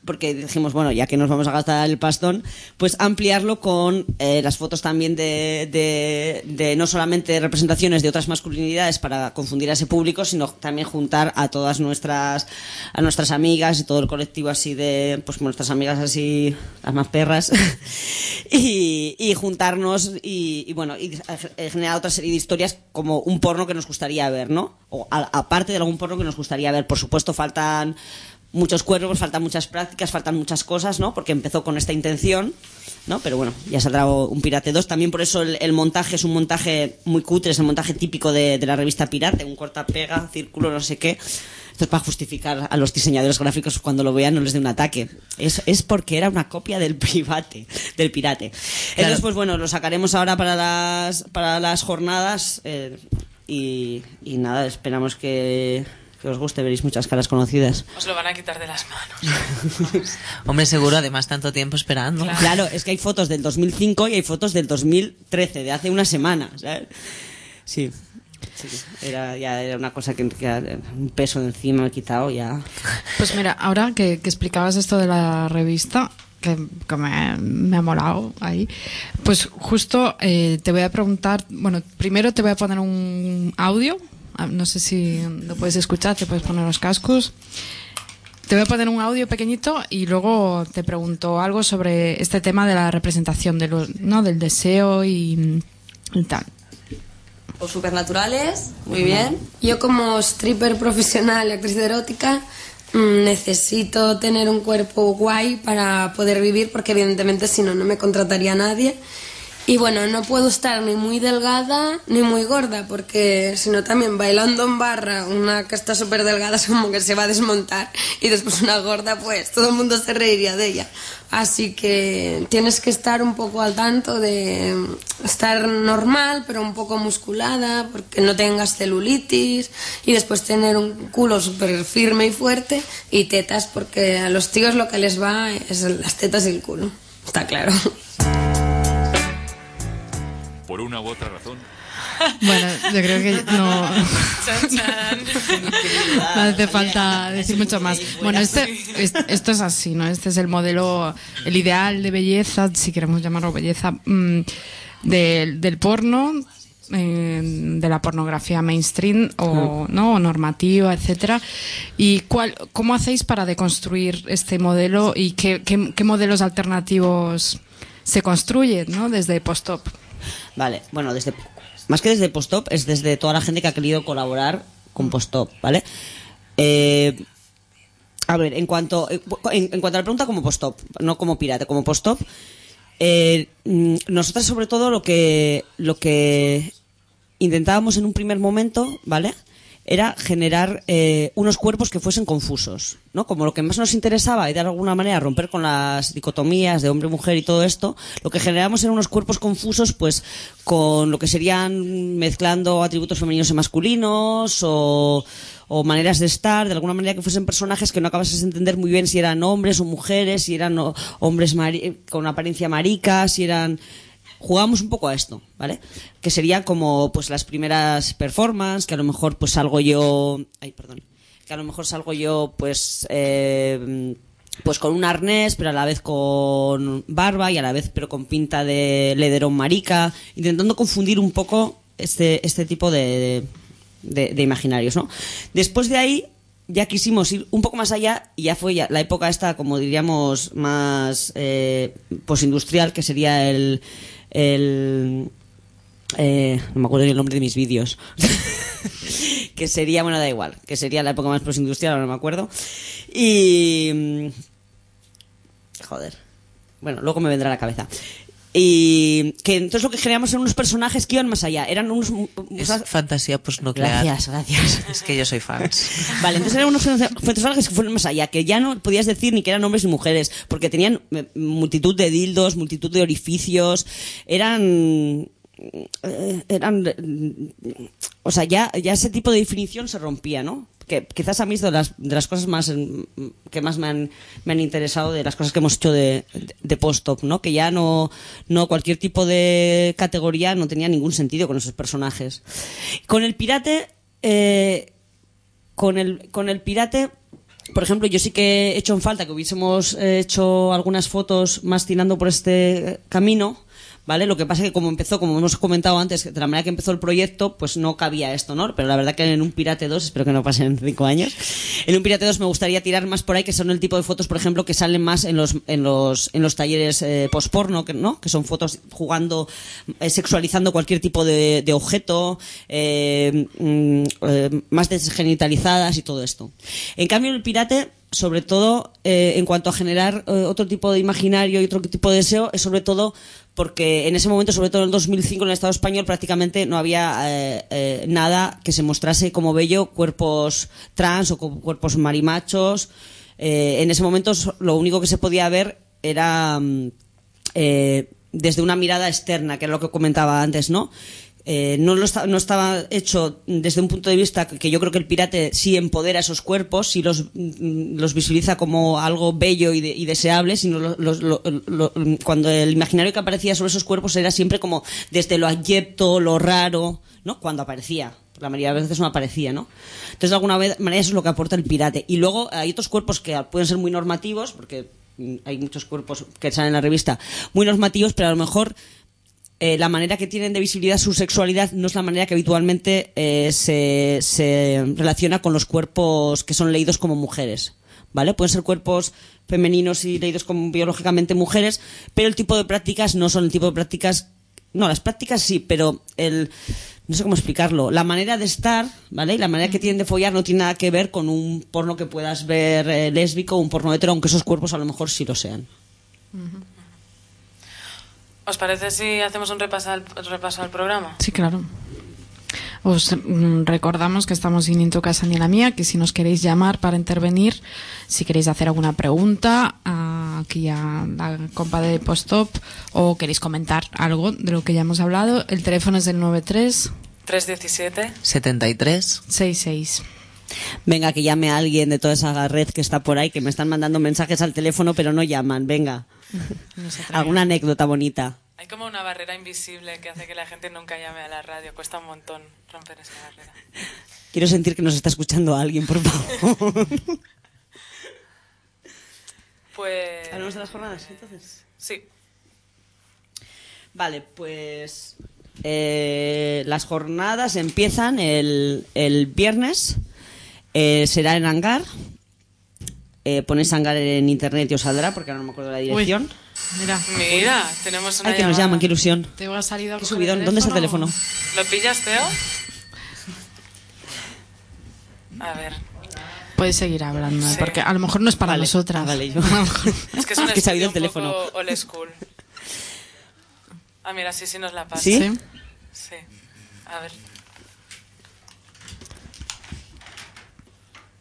porque dijimos, bueno, ya que nos vamos a gastar el pastón, pues ampliarlo con eh, las fotos también de, de, de no solamente representaciones de otras masculinidades para confundir a ese público, sino también juntar a todas nuestras, a nuestras amigas y todo el colectivo así de, pues nuestras amigas así, las más perras, [laughs] y, y juntarnos y, y, bueno, y generar otra serie de historias como un porno que nos gustaría ver, ¿no? O aparte de algún porno que nos gustaría ver. Por supuesto, faltan muchos cuerpos, faltan muchas prácticas, faltan muchas cosas, ¿no? Porque empezó con esta intención, ¿no? Pero bueno, ya saldrá un Pirate 2. También por eso el, el montaje es un montaje muy cutre, es el montaje típico de, de la revista Pirate, un corta-pega, círculo, no sé qué. Esto es para justificar a los diseñadores gráficos cuando lo vean no les dé un ataque. Es, es porque era una copia del private, del pirate. Entonces, Claro. pues bueno, lo sacaremos ahora para las, para las jornadas eh, y, y nada, esperamos que, que os guste, veréis muchas caras conocidas. Os lo van a quitar de las manos. [laughs] Hombre, seguro, además, tanto tiempo esperando. Claro, es que hay fotos del 2005 y hay fotos del 2013, de hace una semana. ¿sabes? Sí. sí, era, ya era una cosa que, que un peso de encima me he quitado ya. Pues mira, ahora que, que explicabas esto de la revista, que, que me, me ha molado ahí, pues justo eh, te voy a preguntar, bueno, primero te voy a poner un audio, no sé si lo puedes escuchar, te puedes poner los cascos. Te voy a poner un audio pequeñito y luego te pregunto algo sobre este tema de la representación de lo- ¿no? del deseo y, y tal. O supernaturales, muy bien. Yo como stripper profesional y actriz erótica mm, necesito tener un cuerpo guay para poder vivir porque evidentemente si no no me contrataría nadie. Y bueno, no puedo estar ni muy delgada ni muy gorda porque si no también bailando en barra una que está súper delgada [laughs] es como que se va a desmontar y después una gorda pues todo el mundo se reiría de ella. Así que tienes que estar un poco al tanto de estar normal, pero un poco musculada, porque no tengas celulitis, y después tener un culo súper firme y fuerte, y tetas, porque a los tíos lo que les va es las tetas y el culo. Está claro. [laughs] Por una u otra razón, Bueno, yo creo que no, [laughs] Chan, chan. no hace falta decir mucho más. Bueno, este, es- esto es así, ¿no? Este es el modelo, el ideal de belleza, si queremos llamarlo belleza, mm, del, del porno, eh, de la pornografía mainstream o, ¿no? o normativa, etcétera. ¿Y cuál, cómo hacéis para deconstruir este modelo y qué, qué, qué modelos alternativos se construyen ¿no? desde Postop? Vale, bueno, desde más que desde Postop, es desde toda la gente que ha querido colaborar con Postop, ¿vale? Eh, a ver, en cuanto, en, en cuanto a la pregunta como Postop, no como pirata, como Postop, eh, mm, nosotras sobre todo lo que, lo que intentábamos en un primer momento, ¿vale? Era generar eh, unos cuerpos que fuesen confusos, ¿no? Como lo que más nos interesaba y de alguna manera romper con las dicotomías de hombre-mujer y todo esto, lo que generamos eran unos cuerpos confusos, pues, con lo que serían mezclando atributos femeninos y masculinos o, o maneras de estar, de alguna manera que fuesen personajes que no acabases de entender muy bien si eran hombres o mujeres, si eran hombres con apariencia marica, si eran jugamos un poco a esto, ¿vale? Que sería como pues las primeras performances, que a lo mejor pues salgo yo, ay, perdón, que a lo mejor salgo yo pues eh, pues con un arnés, pero a la vez con barba y a la vez pero con pinta de lederón marica, intentando confundir un poco este este tipo de, de, de imaginarios, ¿no? Después de ahí ya quisimos ir un poco más allá y ya fue ya la época esta, como diríamos, más eh, posindustrial, que sería el... el eh, no me acuerdo el nombre de mis vídeos. [laughs] que sería, bueno, da igual, que sería la época más posindustrial, ahora no me acuerdo. Y... mm, Joder. Bueno, luego me vendrá a la cabeza. Y que entonces lo que generamos eran unos personajes que iban más allá. Eran unos... Es fantasía posnuclear. Gracias, gracias. Es que yo soy fans. [laughs] Vale, entonces eran unos personajes que fueron más allá, que ya no podías decir ni que eran hombres ni mujeres, porque tenían eh, multitud de dildos, multitud de orificios, eran eran eh, o sea, ya, ya ese tipo de definición se rompía, ¿no? Que quizás a mí es de las, de las cosas más mm, que más me han, me han interesado de las cosas que hemos hecho de, de, post-op, ¿no? Que ya no, no cualquier tipo de categoría no tenía ningún sentido con esos personajes. Con el pirate, eh, con el, con el pirate, por ejemplo, yo sí que he hecho en falta que hubiésemos eh, hecho algunas fotos más tirando por este eh, camino. Lo que pasa es que como empezó, como hemos comentado antes, de la manera que empezó el proyecto, pues no cabía esto, ¿no? Pero la verdad que en un Pirate 2, espero que no pasen en cinco años, en un Pirate 2 me gustaría tirar más por ahí, que son el tipo de fotos, por ejemplo, que salen más en los, en los, en los talleres eh, post-porno, ¿no? Que son fotos jugando, eh, sexualizando cualquier tipo de, objeto, eh, mm, eh, más desgenitalizadas y todo esto. En cambio, el pirate, sobre todo, eh, en cuanto a generar eh, otro tipo de imaginario y otro tipo de deseo, es sobre todo porque en ese momento, sobre todo en el 2005, en el Estado español prácticamente no había eh, eh, nada que se mostrase como bello cuerpos trans o cu- cuerpos marimachos. En ese momento lo único que se podía ver era mm, desde una mirada externa, que era lo que comentaba antes, ¿no? Eh, no, lo esta- no estaba hecho desde un punto de vista que, yo creo que el pirate sí empodera esos cuerpos, sí los, mm, los visibiliza como algo bello y, de- y deseable, sino lo- cuando el imaginario que aparecía sobre esos cuerpos era siempre como desde lo abyecto, lo raro, ¿no? Cuando aparecía. La mayoría de las veces no aparecía, ¿no? Entonces, de alguna vez- manera, eso es lo que aporta el pirate. Y luego hay otros cuerpos que pueden ser muy normativos, porque mm, hay muchos cuerpos que salen en la revista muy normativos, pero a lo mejor eh, la manera que tienen de visibilidad su sexualidad no es la manera que habitualmente eh, se, se relaciona con los cuerpos que son leídos como mujeres. ¿Vale? Pueden ser cuerpos femeninos y leídos como biológicamente mujeres, pero el tipo de prácticas no son el tipo de prácticas. No, las prácticas sí, pero el. No sé cómo explicarlo. La manera de estar, ¿vale? Y la manera que tienen de follar no tiene nada que ver con un porno que puedas ver eh, lésbico o un porno hetero, aunque esos cuerpos a lo mejor sí lo sean. ¿Os parece si hacemos un repaso al, repaso al programa? Sí, claro. Os mm, recordamos que estamos sin En tu casa ni en la mía, que si nos queréis llamar para intervenir, si queréis hacer alguna pregunta a- aquí a la compa de Postop o queréis comentar algo de lo que ya hemos hablado, el teléfono es del 93 317. 73. 66. Venga, que llame a alguien de toda esa red que está por ahí, que me están mandando mensajes al teléfono, pero no llaman. Venga. [laughs] Alguna anécdota bonita. Hay como una barrera invisible que hace que la gente nunca llame a la radio. Cuesta un montón romper esa barrera. Quiero sentir que nos está escuchando alguien, por favor. [laughs] Pues... ¿Hablamos de las jornadas, entonces? Sí. Vale, pues eh, las jornadas empiezan el, el viernes, eh, será en Hangar. Eh, ponéis Hangar en internet y os saldrá porque ahora no me acuerdo la dirección. Mira, Mira, tenemos una Ay, que nos llamada. llaman, qué ilusión. te ha salido a Qué subidón. ¿Dónde está el teléfono? ¿Lo pillas, Teo? A ver. Puedes seguir hablando, porque a lo mejor no es para Vale. nosotras. Ah, vale, yo- [laughs] Es que [laughs] es un Que se ha estudio el teléfono. poco old school. [laughs] Ah, mira, sí, sí nos la pasa. ¿Sí? Sí. A ver.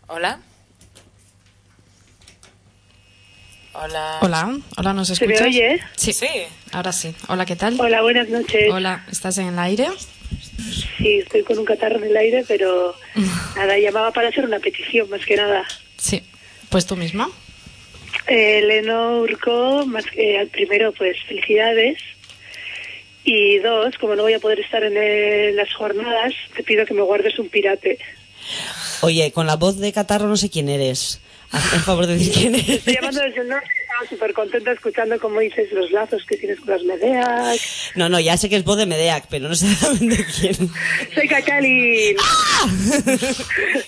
¿Hola? Hola. Hola, hola, ¿nos ¿Se me escuchas? oye? Sí. Sí. ahora sí. Hola, ¿qué tal? Hola, buenas noches. Hola, ¿estás en el aire? Sí, estoy con un catarro en el aire, pero [laughs] nada, llamaba para hacer una petición, más que nada. Sí. Pues tú misma. Eh, Leno Urco, más que al primero, pues felicidades. Y dos, como no voy a poder estar en eh, las jornadas, te pido que me guardes un pirate. Oye, con la voz de catarro no sé quién eres. Haz el favor de decir quién eres. Estoy llamando desde el norte, estaba súper contenta escuchando cómo dices los lazos que tienes con las medeas. No, no, ya sé que es voz de Medeac, pero no sé de quién. Soy Cacalin. [laughs]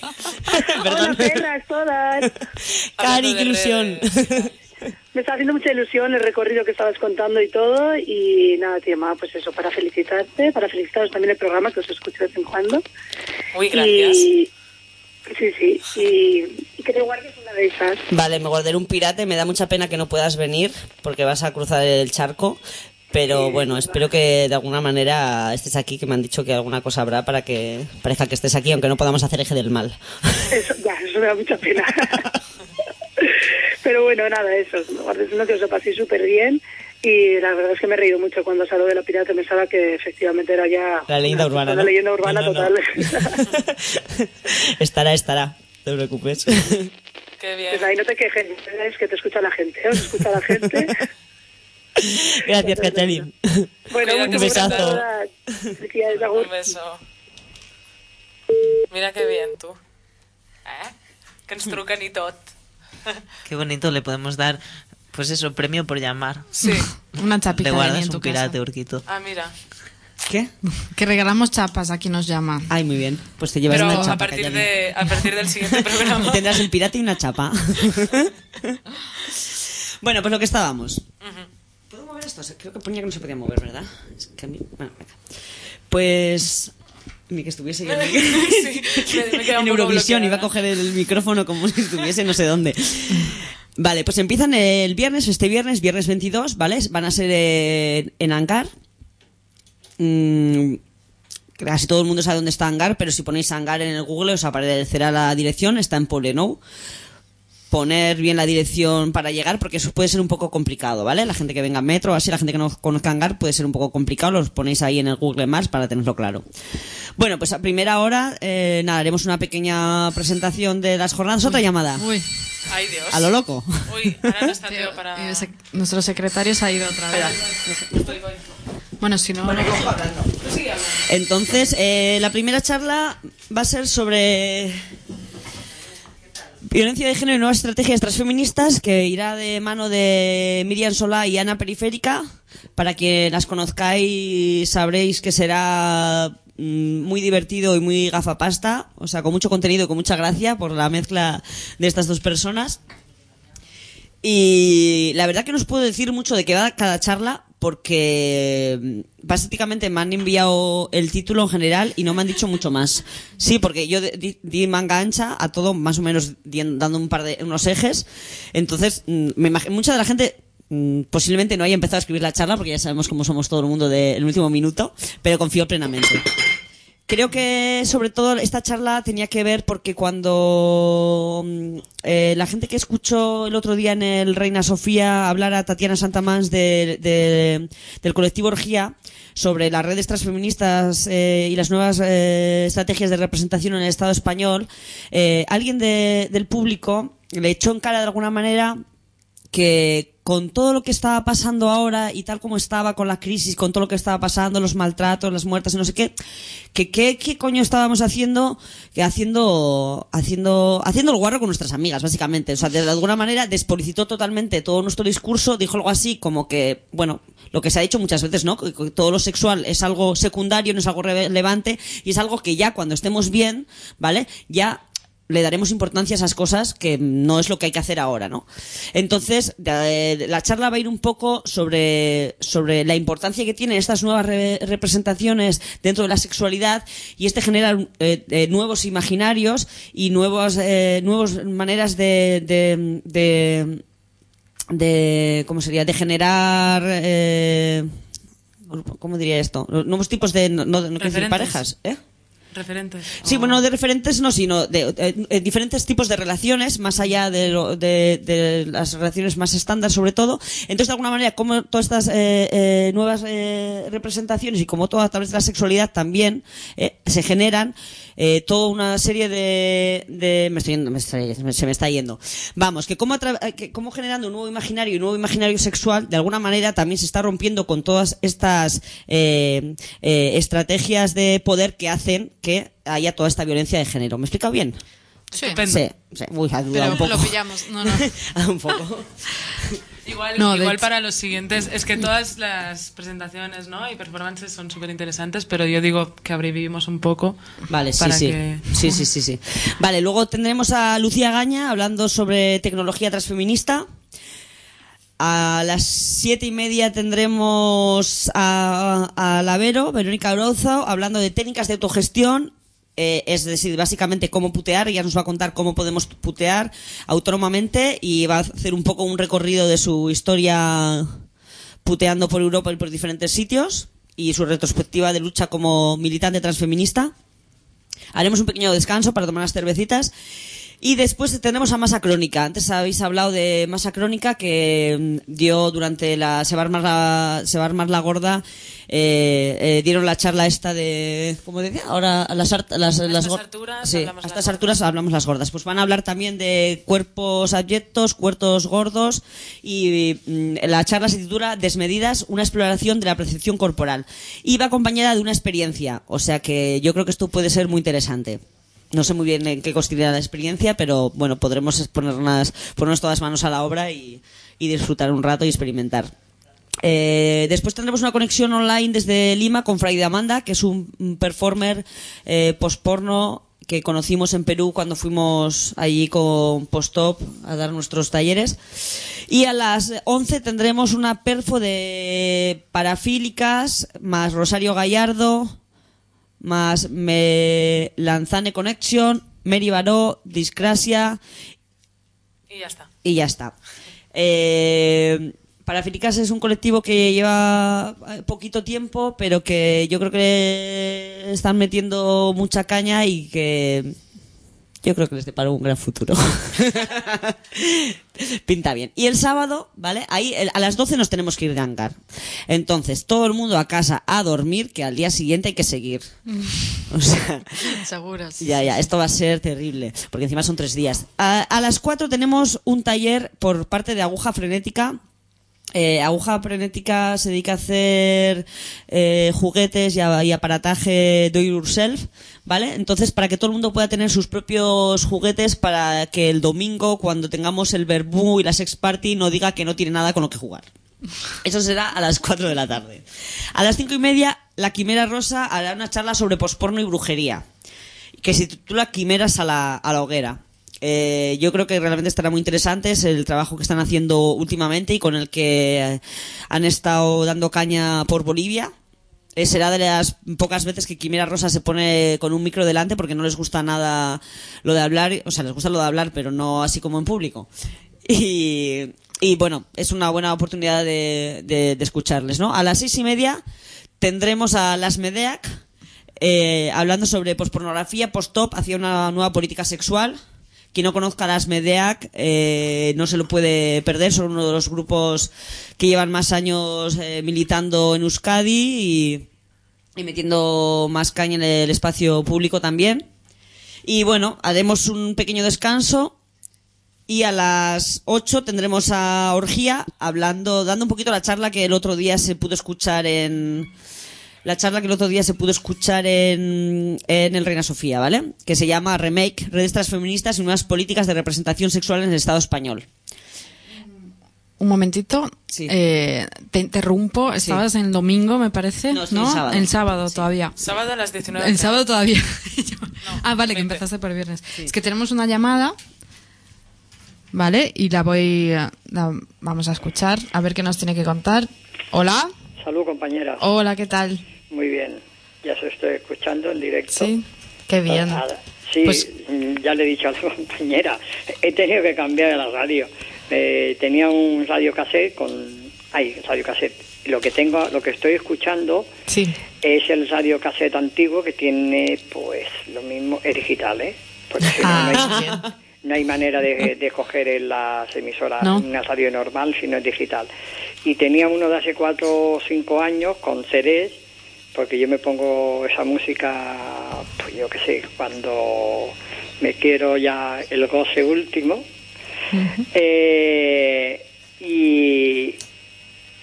Hola, Perdón. perras todas. Cari, qué ilusión. Me está haciendo mucha ilusión el recorrido que estabas contando y todo. Y nada, te llamaba pues eso, para felicitarte, para felicitaros también el programa que os escucho de vez en cuando. Uy, gracias. Y, sí, sí. Y, y que te guardes una de esas. Vale, me guardaré un pirate. Me da mucha pena que no puedas venir porque vas a cruzar el charco. Pero bueno, espero que de alguna manera estés aquí, que me han dicho que alguna cosa habrá para que parezca que estés aquí, aunque no podamos hacer eje del mal. Eso, ya, eso me da mucha pena. [laughs] Pero bueno, nada, eso. Uno que os lo paséis súper bien. Y la verdad es que me he reído mucho cuando salió de la pirata. Pensaba que efectivamente era ya. La leyenda una- urbana, Una ¿no? leyenda urbana No, no, no. total. [laughs] estará, estará. No te preocupes. Qué bien. Pues ahí no te quejes, es que te escucha la gente, ¿eh? Os escucha la gente. [laughs] Gracias, Catalin. Bueno, Cuídate, un besazo. Un beso. Mira qué bien, tú. Eh? Que ens truquen i tot. [laughs] Qué bonito, le podemos dar, pues eso, premio por llamar. Sí. [laughs] Una chapita Le guardas en tu un pirate, casa. Urquito. Ah, mira. ¿Qué? Que regalamos chapas a quien nos llama. Ay, muy bien. Pues te llevas Pero una a chapa. partir, Catalin. de, a partir del siguiente [laughs] programa. Tendrás el pirate y una chapa. bueno, pues lo que estábamos. ¿Puedo mover esto? Creo que ponía que no se podía mover, ¿verdad? Es que a mí- bueno, venga. Pues... Ni que estuviese yo [laughs] en, Sí, me- me [laughs] en Eurovisión, iba a coger el micrófono como si estuviese no sé dónde. Vale, pues empiezan el viernes, este viernes, viernes 22, ¿vale? Van a ser eh, en Ancar. Mm, casi todo el mundo sabe dónde está Hangar, pero si ponéis Hangar en el Google os aparecerá la dirección, está en Poblenou. Poner bien la dirección para llegar, porque eso puede ser un poco complicado, ¿vale? La gente que venga en metro, así la gente que no conozca Hangar puede ser un poco complicado, los ponéis ahí en el Google Maps para tenerlo claro. Bueno, pues a primera hora, eh, nada, haremos una pequeña presentación de las jornadas. Otra llamada. Uy, Ay, Dios. A lo loco. Uy, ahora no está Teo para... nuestro secretario se ha ido otra vez. Bueno, si no... Entonces, eh, la primera charla va a ser sobre violencia de género y nuevas estrategias transfeministas, que irá de mano de Miriam Solá y Ana Periférica. Para que las conozcáis, sabréis que será mm, muy divertido y muy gafapasta, o sea, con mucho contenido y con mucha gracia por la mezcla de estas dos personas. Y la verdad que no os puedo decir mucho de qué va cada charla porque mm, básicamente me han enviado el título en general y no me han dicho mucho más. Sí, porque yo de- di, di manga ancha a todo más o menos di- dando un par de unos ejes. Entonces, mm, me imagino mucha de la gente mm, posiblemente no haya empezado a escribir la charla porque ya sabemos cómo somos todo el mundo del último minuto, pero confío plenamente. Creo que sobre todo esta charla tenía que ver porque cuando mm, eh, la gente que escuchó el otro día en el Reina Sofía hablar a Tatiana Santamans de, de- del colectivo Orgía sobre las redes transfeministas eh, y las nuevas eh, estrategias de representación en el Estado español, eh, alguien de- del público le echó en cara de alguna manera que con todo lo que estaba pasando ahora y tal como estaba con la crisis, con todo lo que estaba pasando, los maltratos, las muertes no sé qué, que qué, qué coño estábamos haciendo, que haciendo, haciendo, haciendo el guarro con nuestras amigas, básicamente. O sea, de alguna manera despolicitó totalmente todo nuestro discurso, dijo algo así como que, bueno, lo que se ha dicho muchas veces, ¿no? Que todo lo sexual es algo secundario, no es algo relevante y es algo que ya cuando estemos bien, ¿vale? Ya le daremos importancia a esas cosas que no es lo que hay que hacer ahora, ¿no? Entonces, de- la charla va a ir un poco sobre, sobre la importancia que tienen estas nuevas re- representaciones dentro de la sexualidad y este genera eh, eh, nuevos imaginarios y nuevas, eh, nuevas maneras de, de, de, de- ¿cómo sería? De generar, eh, ¿cómo diría esto? Nuevos tipos de, no, no, no quiero decir Referentes. parejas, ¿eh? Referentes. Sí, bueno, de referentes no, sino de, eh, eh, diferentes tipos de relaciones, más allá de, lo- de, las relaciones más estándar, sobre todo. Entonces, de alguna manera, como todas estas eh, eh, nuevas eh, representaciones y como todo a través de la sexualidad también eh, se generan toda una serie de, me estoy yendo, me estoy- se me está yendo. Vamos, que como, que como generando un nuevo imaginario y un nuevo imaginario sexual, de alguna manera también se está rompiendo con todas estas estrategias de poder que hacen que haya toda esta violencia de género. ¿Me he explicado bien? Sí. Sí, sí. Uy, ha dudado un poco. lo pillamos. No, no. [laughs] Un poco. [laughs] Igual, No, igual para los siguientes, es que todas las presentaciones ¿no? y performances son súper interesantes, pero yo digo que abrevivimos un poco. Vale, sí, para sí. que- Sí, sí, sí, sí. Vale, luego tendremos a Lucía Gaña hablando sobre tecnología transfeminista. A las siete y media tendremos a, a Verónica Orozo, hablando de técnicas de autogestión. eh, es decir, básicamente cómo putear. Ella nos va a contar cómo podemos putear autónomamente y va a hacer un poco un recorrido de su historia puteando por Europa y por diferentes sitios y su retrospectiva de lucha como militante transfeminista. Haremos un pequeño descanso para tomar las cervecitas. Y después tendremos a Masa Crónica. Antes habéis hablado de Masa Crónica que mm, dio durante la Se va a armar la, se va a armar la gorda. eh, eh, dieron la charla esta de. ¿Cómo decía? Ahora las, art- las, las estas gor- alturas sí, a las estas alturas hablamos las gordas. Pues van a hablar también de cuerpos abyectos, cuerpos gordos. Y mm, la charla se titula Desmedidas, una exploración de la percepción corporal. Y va acompañada de una experiencia. O sea que yo creo que esto puede ser muy interesante. No sé muy bien en qué consistirá la experiencia, pero bueno, podremos ponernos, ponernos todas manos a la obra y, disfrutar un rato y experimentar. Eh, después tendremos una conexión online desde Lima con Friday Amanda, que es un, un performer eh, post-porno que conocimos en Perú cuando fuimos allí con Postop a dar nuestros talleres. Y a las 11 tendremos una perfo de parafílicas, más Rosario Gallardo, más me Lanzane Connection, Mary Baró, Discrasia Y ya está. y ya está. Eh, Parafílicas es un colectivo que lleva eh, poquito tiempo, pero que yo creo que están metiendo mucha caña y que yo creo que les depara un gran futuro. [laughs] Pinta bien. Y el sábado, ¿vale? Ahí el- a las 12 nos tenemos que ir de hangar. Entonces, todo el mundo a casa a dormir, que al día siguiente hay que seguir. [laughs] O sea, Seguro. sí, ya, ya, esto va a ser terrible, porque encima son tres días. A, a las cuatro tenemos un taller por parte de Aguja Frenética. Eh, Aguja Frenética se dedica a hacer eh, juguetes y, aparataje do yourself, ¿vale? Entonces, para que todo el mundo pueda tener sus propios juguetes para que el domingo, cuando tengamos el verbú y la sex party, no diga que no tiene nada con lo que jugar. Eso será a las 4 de la tarde. A las cinco y media, la Quimera Rosa hará una charla sobre posporno y brujería, que se titula Quimeras a la hoguera. Eh, yo creo que realmente estará muy interesante es el trabajo que están haciendo últimamente y con el que han estado dando caña por Bolivia. Eh, será de las pocas veces que Quimera Rosa se pone con un micro delante porque no les gusta nada lo de hablar, o sea, les gusta lo de hablar, pero no así como en público. Y, bueno, es una buena oportunidad de, de- de escucharles, ¿no? A las seis y media tendremos a Las Medeac eh, hablando sobre pospornografía, post-top, hacia una nueva política sexual. Quien no conozca las Medeac eh, no se lo puede perder, son uno de los grupos que llevan más años eh, militando en Euskadi y, y metiendo más caña en el espacio público también. Y bueno, haremos un pequeño descanso Y a las 8 tendremos a Orgía hablando, dando un poquito la charla que el otro día se pudo escuchar en. La charla que el otro día se pudo escuchar en, en el Reina Sofía, ¿vale? Que se llama Remake, redes transfeministas y nuevas políticas de representación sexual en el Estado español. Un momentito, Sí. eh, te interrumpo. Estabas en el domingo, me parece. No, el sábado. El sábado todavía. Sábado a las 19. El sábado todavía. [laughs] Ah, vale, que empezaste por el viernes. Es que tenemos una llamada, ¿vale? Y la voy. a- la vamos a escuchar, a ver qué nos tiene que contar. Hola. Salud, compañera. Hola, ¿qué tal? Muy bien. Ya se estoy escuchando en directo. Sí, qué bien. Ah, Sí, Pues- mm, ya le he dicho a la [laughs] compañera. He tenido que cambiar la radio. Eh, tenía un radio cassette con... Ay, radio cassette. Lo que tengo, lo que estoy escuchando Sí. es el radio cassette antiguo que tiene, pues, lo mismo, es digital, ¿eh? Porque si no, Ah, no hay- bien. no hay manera de, de coger en las emisoras No. una radio normal si no es digital. Y tenía uno de hace cuatro o cinco años con CDs, porque yo me pongo esa música, pues yo qué sé, cuando me quiero ya el goce último. Eh, y,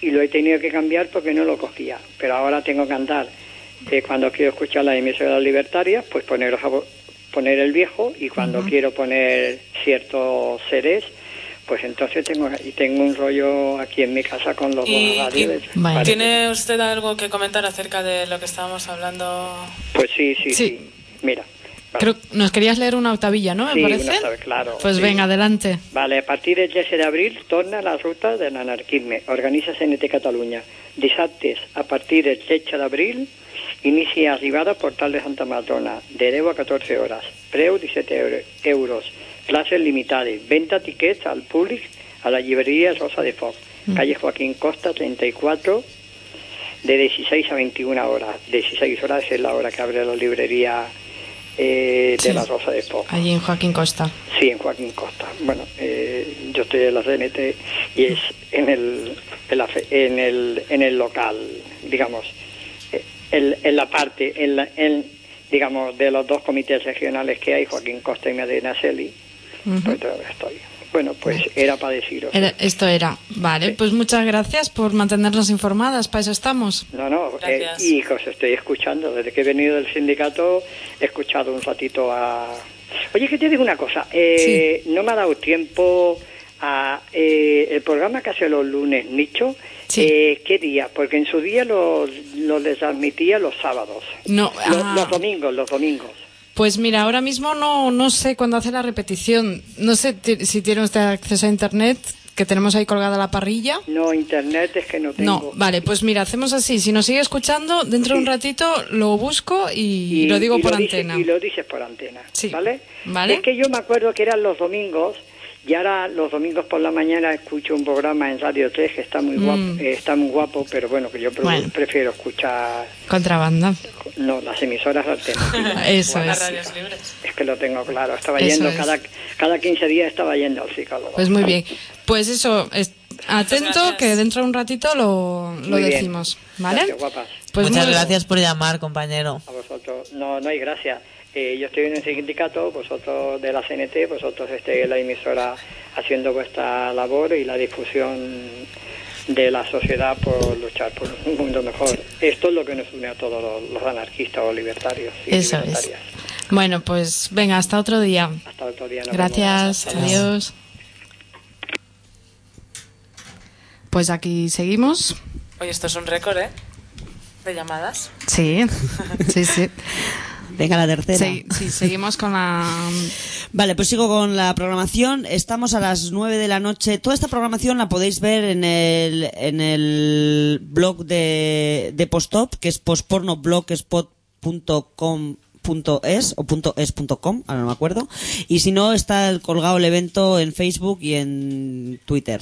y lo he tenido que cambiar porque no lo cogía. Pero ahora tengo que andar, eh, cuando quiero escuchar las emisoras libertarias, pues poner, poner el viejo y cuando quiero poner ciertos seres, pues entonces tengo y tengo un rollo aquí en mi casa con los ¿Y. Vale. Tiene usted algo que comentar acerca de lo que estábamos hablando? Pues sí, sí, Sí. sí. Mira. vale. Creo nos querías leer una octavilla, ¿no? Me Sí, parece. una claro, Pues sí. venga, adelante. Vale, a partir del 13 de abril torna la ruta de l'anarquisme. Organitza CNT Catalunya. Dissabtes, a partir del 13 d'abril, inicia arribada al portal de Santa Madrona, de 10 a 14 hores. Preu 17 euro- euros. Classes limitades. Venta tiquets al públic a la llibreria Rosa de Foc. Calle Joaquín Costa, 34, de 16 a 21 horas. 16 horas es la hora que abre la librería eh, de Sí. la Rosa de Foc. Allí en Joaquín Costa. Sí, en Joaquín Costa. Bueno, eh, yo estoy en la CNT y es en el, en, la fe- en el, en el local, digamos, eh, en, en la parte, en, la- en, digamos, de los dos comités regionales que hay, Joaquín Costa y Medina Celi, pues estoy. Bueno, pues era para deciros. Era- esto era. Vale, pues muchas gracias por mantenernos informadas. Para eso estamos. No, no, eh, Gracias. y que os estoy escuchando. Desde que he venido del sindicato he escuchado un ratito a... Oye, que te digo una cosa. Eh, No me ha dado tiempo a... eh, el programa que hace los lunes, Nicho, Sí. eh, ¿qué día? Porque en su día lo, lo les transmitía los sábados. No, Los, ah. los domingos, los domingos. Pues mira, ahora mismo no, no sé cuándo hace la repetición. No sé si tiene usted acceso a internet, que tenemos ahí colgada la parrilla. No, internet es que no tengo. No, vale, pues mira, hacemos así. Si nos sigue escuchando, dentro de un ratito lo busco y, lo digo por antena. y lo dices por antena, Sí. ¿vale? Vale. Es que yo me acuerdo que eran los domingos y ahora los domingos por la mañana escucho un programa en Radio 3 que está muy guapo, Mm. eh, está muy guapo, pero bueno, que yo pre- Bueno. prefiero escuchar Contrabanda. no las emisoras alternativas. [laughs] Eso Las es. radios libres. Es que lo tengo claro, estaba Eso yendo es. cada cada 15 días estaba yendo al psicólogo. Pues muy bien. Pues eso, es- atento gracias. que dentro de un ratito lo, lo decimos. ¿Vale? Gracias, guapas. Pues Muchas muy- gracias por llamar, compañero. A vosotros, no, no hay gracia. Eh, yo estoy en un sindicato, vosotros de la CNT, vosotros estéis en la emisora haciendo vuestra labor y la difusión de la sociedad por luchar por un mundo mejor. Esto es lo que nos une a todos los, los anarquistas o libertarios. y Eso es. Bueno, pues venga, hasta otro día. Hasta otro día. nos Gracias, vemos. adiós. Pues aquí seguimos. Oye, esto es un récord, ¿eh? De llamadas. Sí, sí, sí. [laughs] Venga, la tercera. Sí, sí, seguimos con la... [laughs] Vale, pues sigo con la programación. Estamos a las 9 de la noche. Toda esta programación la podéis ver en el, en el blog de, de Postop, que es postpornoblogspot.com.es o punto .es punto .com, ahora no me acuerdo. Y si no, está el- colgado el evento en Facebook y en Twitter.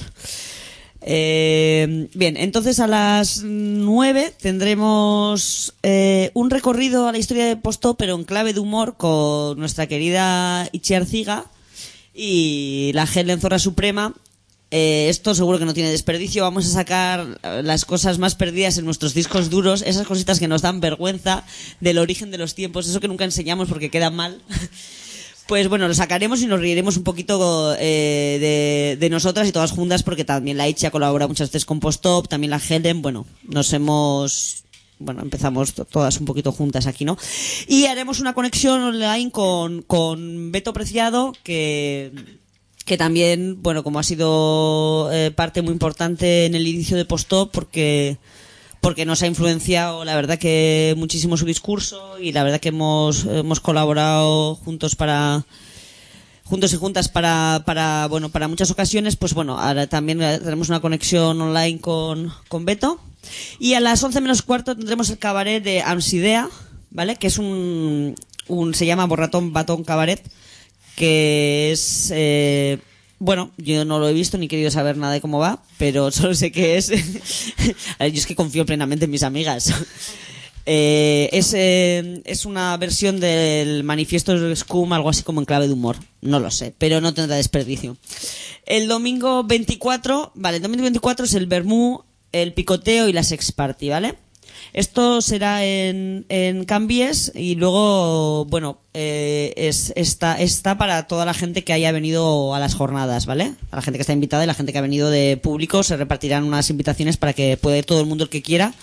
Eh, bien, entonces a las 9 tendremos eh, un recorrido a la historia de Postó, pero en clave de humor con nuestra querida Ichi Arciga y la Helen Zorra Suprema. Eh, esto seguro que no tiene desperdicio. Vamos a sacar eh, las cosas más perdidas en nuestros discos duros, esas cositas que nos dan vergüenza del origen de los tiempos, eso que nunca enseñamos porque queda mal. [laughs] Pues bueno, lo sacaremos y nos reiremos un poquito eh, de, de nosotras y todas juntas porque también la Ichi ha colaborado muchas veces con Postop, también la Helen, bueno, nos hemos bueno, empezamos to- todas un poquito juntas aquí, ¿no? Y haremos una conexión online con, con Beto Preciado, que, que también, bueno, como ha sido eh, parte muy importante en el inicio de Postop, porque porque nos ha influenciado, la verdad que muchísimo su discurso y la verdad que hemos, hemos colaborado juntos para juntos y juntas para, para bueno para muchas ocasiones pues bueno ahora también eh, tenemos una conexión online con, con Beto. Y a las 11 menos cuarto tendremos el cabaret de Amsidea vale que es un, un se llama Borratón Batón Cabaret que es eh, bueno, yo no lo he visto ni he querido saber nada de cómo va, pero [laughs] solo sé que es. Yo es que confío plenamente en mis amigas. [laughs] Eh, es, eh, es una versión del manifiesto Scum, algo así como en clave de humor. No lo sé, pero no tendrá desperdicio. El domingo 24, vale, el domingo 24 es el Bermú, el picoteo y la sex party, ¿vale? Esto será en, en Cambies y luego, bueno, eh, es, está, está para toda la gente que haya venido a las jornadas, ¿vale? A la gente que está invitada y la gente que ha venido de público se repartirán unas invitaciones para que pueda ir todo el mundo el que quiera,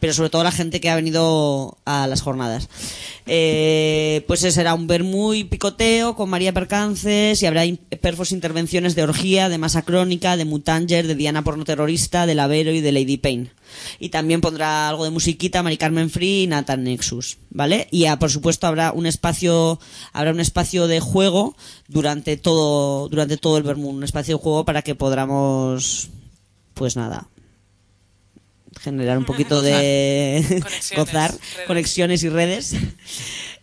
pero sobre todo la gente que ha venido a las jornadas. Eh, pues será un vermú y picoteo con María Percances y habrá in- perfos intervenciones de orgía, de masa crónica, de mutanger, de Diana porno terrorista, de Lavero y de Lady Pain. Y también pondrá algo de musiquita Mari Carmen Free y Nathan Nexus, ¿vale? Y ah, por supuesto habrá un espacio habrá un espacio de juego durante todo durante todo el vermú, un espacio de juego para que podamos pues nada, generar un poquito de [laughs] Conexiones, gozar redes. conexiones y redes.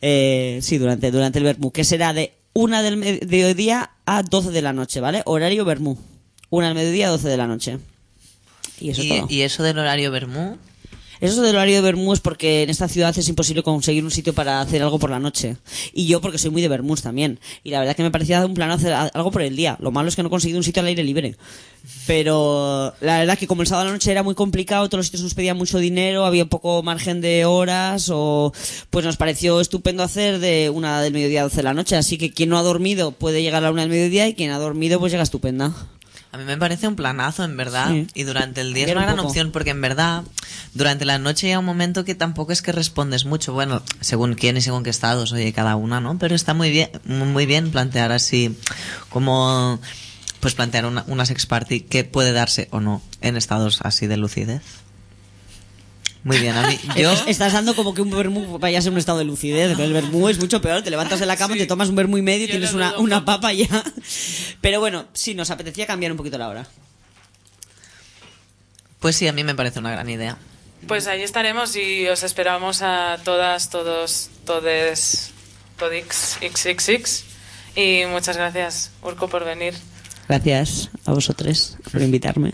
Eh, sí durante durante el Bermú que será de una del mediodía a 12 de la noche vale horario Bermú. Una del mediodía a 12 de la noche. Y eso es ¿Y, todo. y eso del horario Bermú? Eso del horario de Bermú es porque en esta ciudad es imposible conseguir un sitio para hacer algo por la noche. Y yo porque soy muy de Bermús también. Y la verdad que me parecía un plan hacer algo por el día. Lo malo es que no he conseguido un sitio al aire libre. Pero la verdad que como el sábado a la noche era muy complicado, todos los sitios nos pedían mucho dinero, había poco margen de horas, o pues nos pareció estupendo hacer de una del mediodía a 12 de la noche. Así que quien no ha dormido puede llegar a la una del mediodía y quien ha dormido pues llega estupenda. A mí me parece un planazo, en verdad. Sí. Y durante el día es una un gran opción, porque en verdad, durante la noche llega un momento que tampoco es que respondes mucho. Bueno, según quién y según qué estados, oye, cada una, ¿no? Pero está muy bien, muy bien plantear así, como, pues plantear una, una sex party que puede darse o no en estados así de lucidez. Muy bien, a mí, [laughs] yo... Es- Estás dando como que un vermú vaya a ser un estado de lucidez, pero el vermú es mucho peor. Te levantas de la cama, te tomas un vermú y medio y tienes una, una papa ya. [laughs] Pero bueno, sí, nos apetecía cambiar un poquito la hora. Pues sí, a mí me parece una gran idea. Pues ahí estaremos y os esperamos a todas, todos, todes, todix, xxx. Y muchas gracias, Urco, por venir. Gracias a vosotros por invitarme.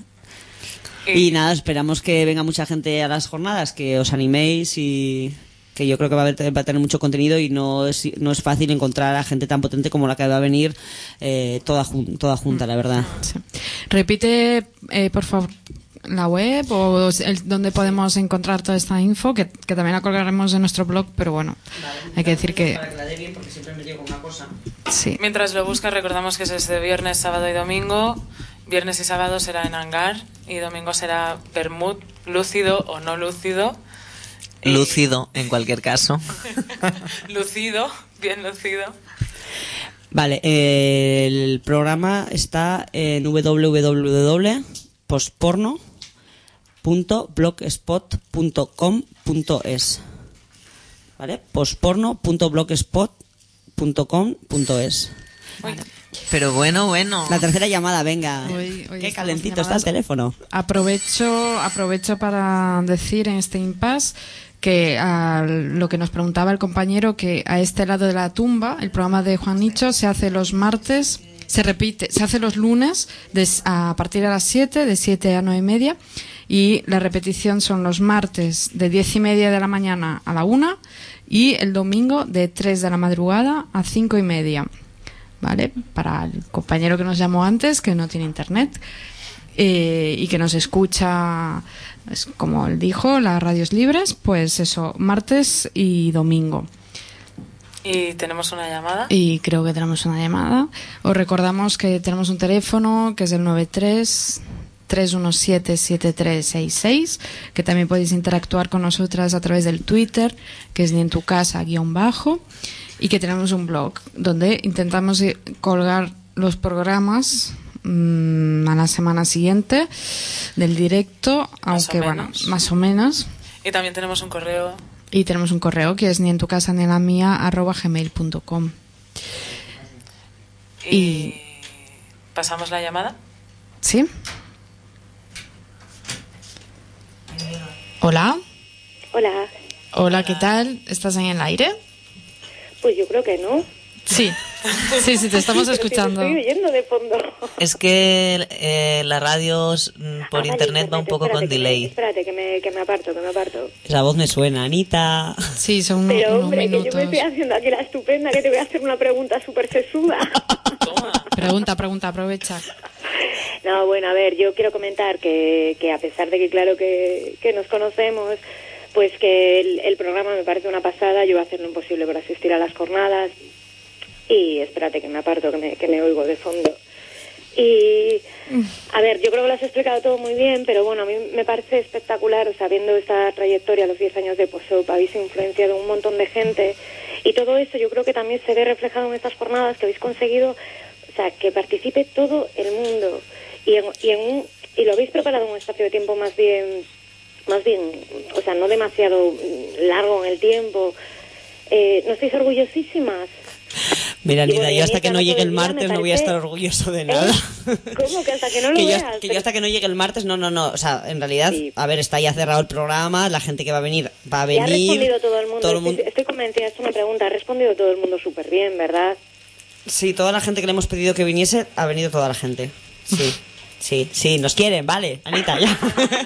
Y nada, esperamos que venga mucha gente a las jornadas, que os animéis y que yo creo que va a, haber- va a tener mucho contenido y no es, no es fácil encontrar a gente tan potente como la que va a venir eh, toda, jun- toda junta, la verdad. Sí. Repite, eh, por favor, la web o el, donde podemos encontrar toda esta info, que, que también la colgaremos en nuestro blog, pero bueno, hay que decir que la dé bien porque siempre me una cosa. sí. Mientras lo buscas, recordamos que es este viernes, sábado y domingo. Viernes y sábado será en hangar y domingo será Bermud, lúcido o no lúcido. Lúcido, en cualquier caso. [laughs] lucido, bien lucido. Vale, eh, el programa está en www.posporno.blogspot.com.es ¿Vale? posporno.blogspot.com.es Pero bueno, bueno. La tercera llamada, venga. Hoy- hoy Qué calentito está el teléfono. Aprovecho, aprovecho para decir en este impasse que a lo que nos preguntaba el compañero, que a este lado de la tumba, el programa de Juan Nicho se hace los martes, se repite, se hace los lunes des- a partir de las 7, de 7 a 9 y media, y la repetición son los martes de 10 y media de la mañana a la 1 y el domingo de 3 de la madrugada a 5 y media. ¿Vale? Para el compañero que nos llamó antes, que no tiene internet, eh, y que nos escucha, es como él dijo, las radios libres, pues eso, martes y domingo. Y tenemos una llamada. Y creo que tenemos una llamada. Os recordamos que tenemos un teléfono que es el 93 317 7366, que también podéis interactuar con nosotras a través del Twitter, que es ni en tu casa guion bajo, y que tenemos un blog donde intentamos eh, colgar los programas mm, a la semana siguiente del directo, Más aunque bueno, más o menos. Y también tenemos un correo. Y tenemos un correo que es ni en tu casa ni en la mía arroba gmail.com. Y pasamos la llamada. ¿Sí? Hola. Hola. Hola, ¿qué tal? ¿Estás en el aire? Pues yo creo que no. Sí. Sí, sí, te estamos Pero si te escuchando. estoy oyendo de fondo. Es que eh, la radio mm, por Ah, vale, internet va un poco con espérate, que delay. espérate, que me, que me aparto, que me aparto. Esa voz me suena, Anita. Sí, son Pero hombre, que yo me estoy haciendo aquí la estupenda, que te voy a hacer una pregunta súper sesuda. [laughs] Pregunta, pregunta, aprovecha. No, bueno, a ver, yo quiero comentar que, que a pesar de que claro que, que nos conocemos, pues que el, programa me parece una pasada, yo voy a hacer lo imposible por asistir a las jornadas y espérate que me aparto, que me, que me oigo de fondo. Y, a ver, yo creo que lo has explicado todo muy bien, pero bueno, a mí me parece espectacular, o sea, viendo esta trayectoria, los 10 años de POSOP, habéis influenciado un montón de gente y todo eso yo creo que también se ve reflejado en estas jornadas que habéis conseguido, sea, que participe todo el mundo y, en, y, en un- y lo habéis preparado en un espacio de tiempo más bien, más bien, o sea, no demasiado largo en el tiempo. Eh, ¿No estáis orgullosísimas? Mira, bueno, yo hasta que no llegue el martes me no voy a estar orgulloso de ¿Eh? nada. ¿Cómo que hasta que no [laughs] lo que, yo, que Pero- yo hasta que no llegue el martes, no, no, no. O sea, en realidad, a ver, está ya cerrado el programa, la gente que va a venir va a Ya ha venir. respondido todo el mundo. todo el Estoy- mundo- Estoy, convencida, es una pregunta. Ha respondido todo el mundo súper bien, ¿verdad? Sí, toda la gente que le hemos pedido que viniese, ha venido toda la gente. Sí. Sí, sí, nos quieren, vale, Anita, ya.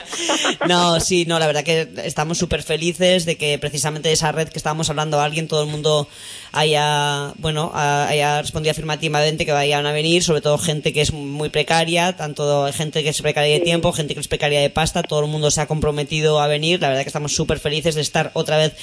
[laughs] no, sí, no, la verdad que estamos súper felices de que precisamente esa red que estábamos hablando a alguien, todo el mundo haya, bueno, haya respondido afirmativamente que vayan a venir, sobre todo gente que es muy precaria, tanto gente que es precaria de tiempo, gente que es precaria de pasta, todo el mundo se ha comprometido a venir, la verdad que estamos súper felices de estar otra vez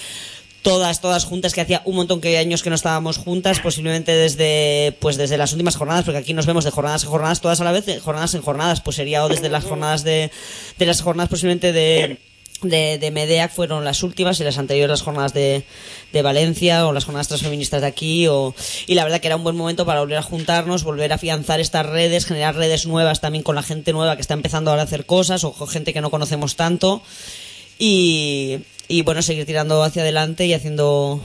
todas, todas juntas, que hacía un montón que años que no estábamos juntas, posiblemente desde, pues desde las últimas jornadas, porque aquí nos vemos de jornadas en jornadas, todas a la vez, de jornadas en jornadas, pues sería o desde las jornadas de, de las jornadas posiblemente de, de, de Medeac fueron las últimas y las anteriores las jornadas de, de Valencia o las jornadas transfeministas de aquí o, y la verdad que era un buen momento para volver a juntarnos, volver a afianzar estas redes, generar redes nuevas también con la gente nueva que está empezando ahora a hacer cosas o con gente que no conocemos tanto y, y bueno, seguir tirando hacia adelante y haciendo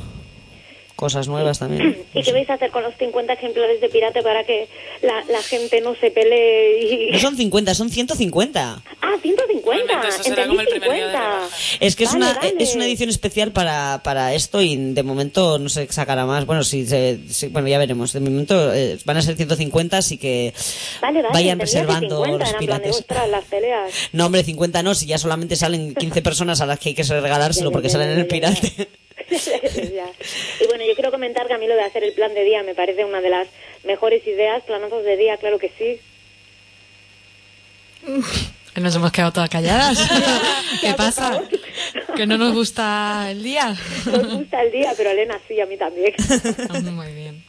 cosas nuevas también. [clears throat] ¿Y qué vais a hacer con los 50 ejemplares de pirata para que la, la gente no se pelee? Y... No son 50, son 150. Ah, 150. Igualmente, eso será como el primer día de 50. Es que es, una, vale. es una edición especial para, para esto y de momento no se sacará más. Bueno, si se, si- bueno ya veremos. De momento eh, van a ser 150, así que Vale, vayan reservando 50, los pirates. ostras, las peleas. No, hombre, 50 no, si ya solamente salen 15 personas a las que hay que regalárselo porque salen en el pirate. [laughs] Y bueno, yo quiero comentar que a mí lo de hacer el plan de día me parece una de las mejores ideas. Planazos de día, claro que sí. Nos hemos quedado todas calladas. [laughs] ¿Qué pasa? ¿Que no nos gusta el día? Nos gusta el día, pero Elena sí, a mí también. [laughs] Muy bien.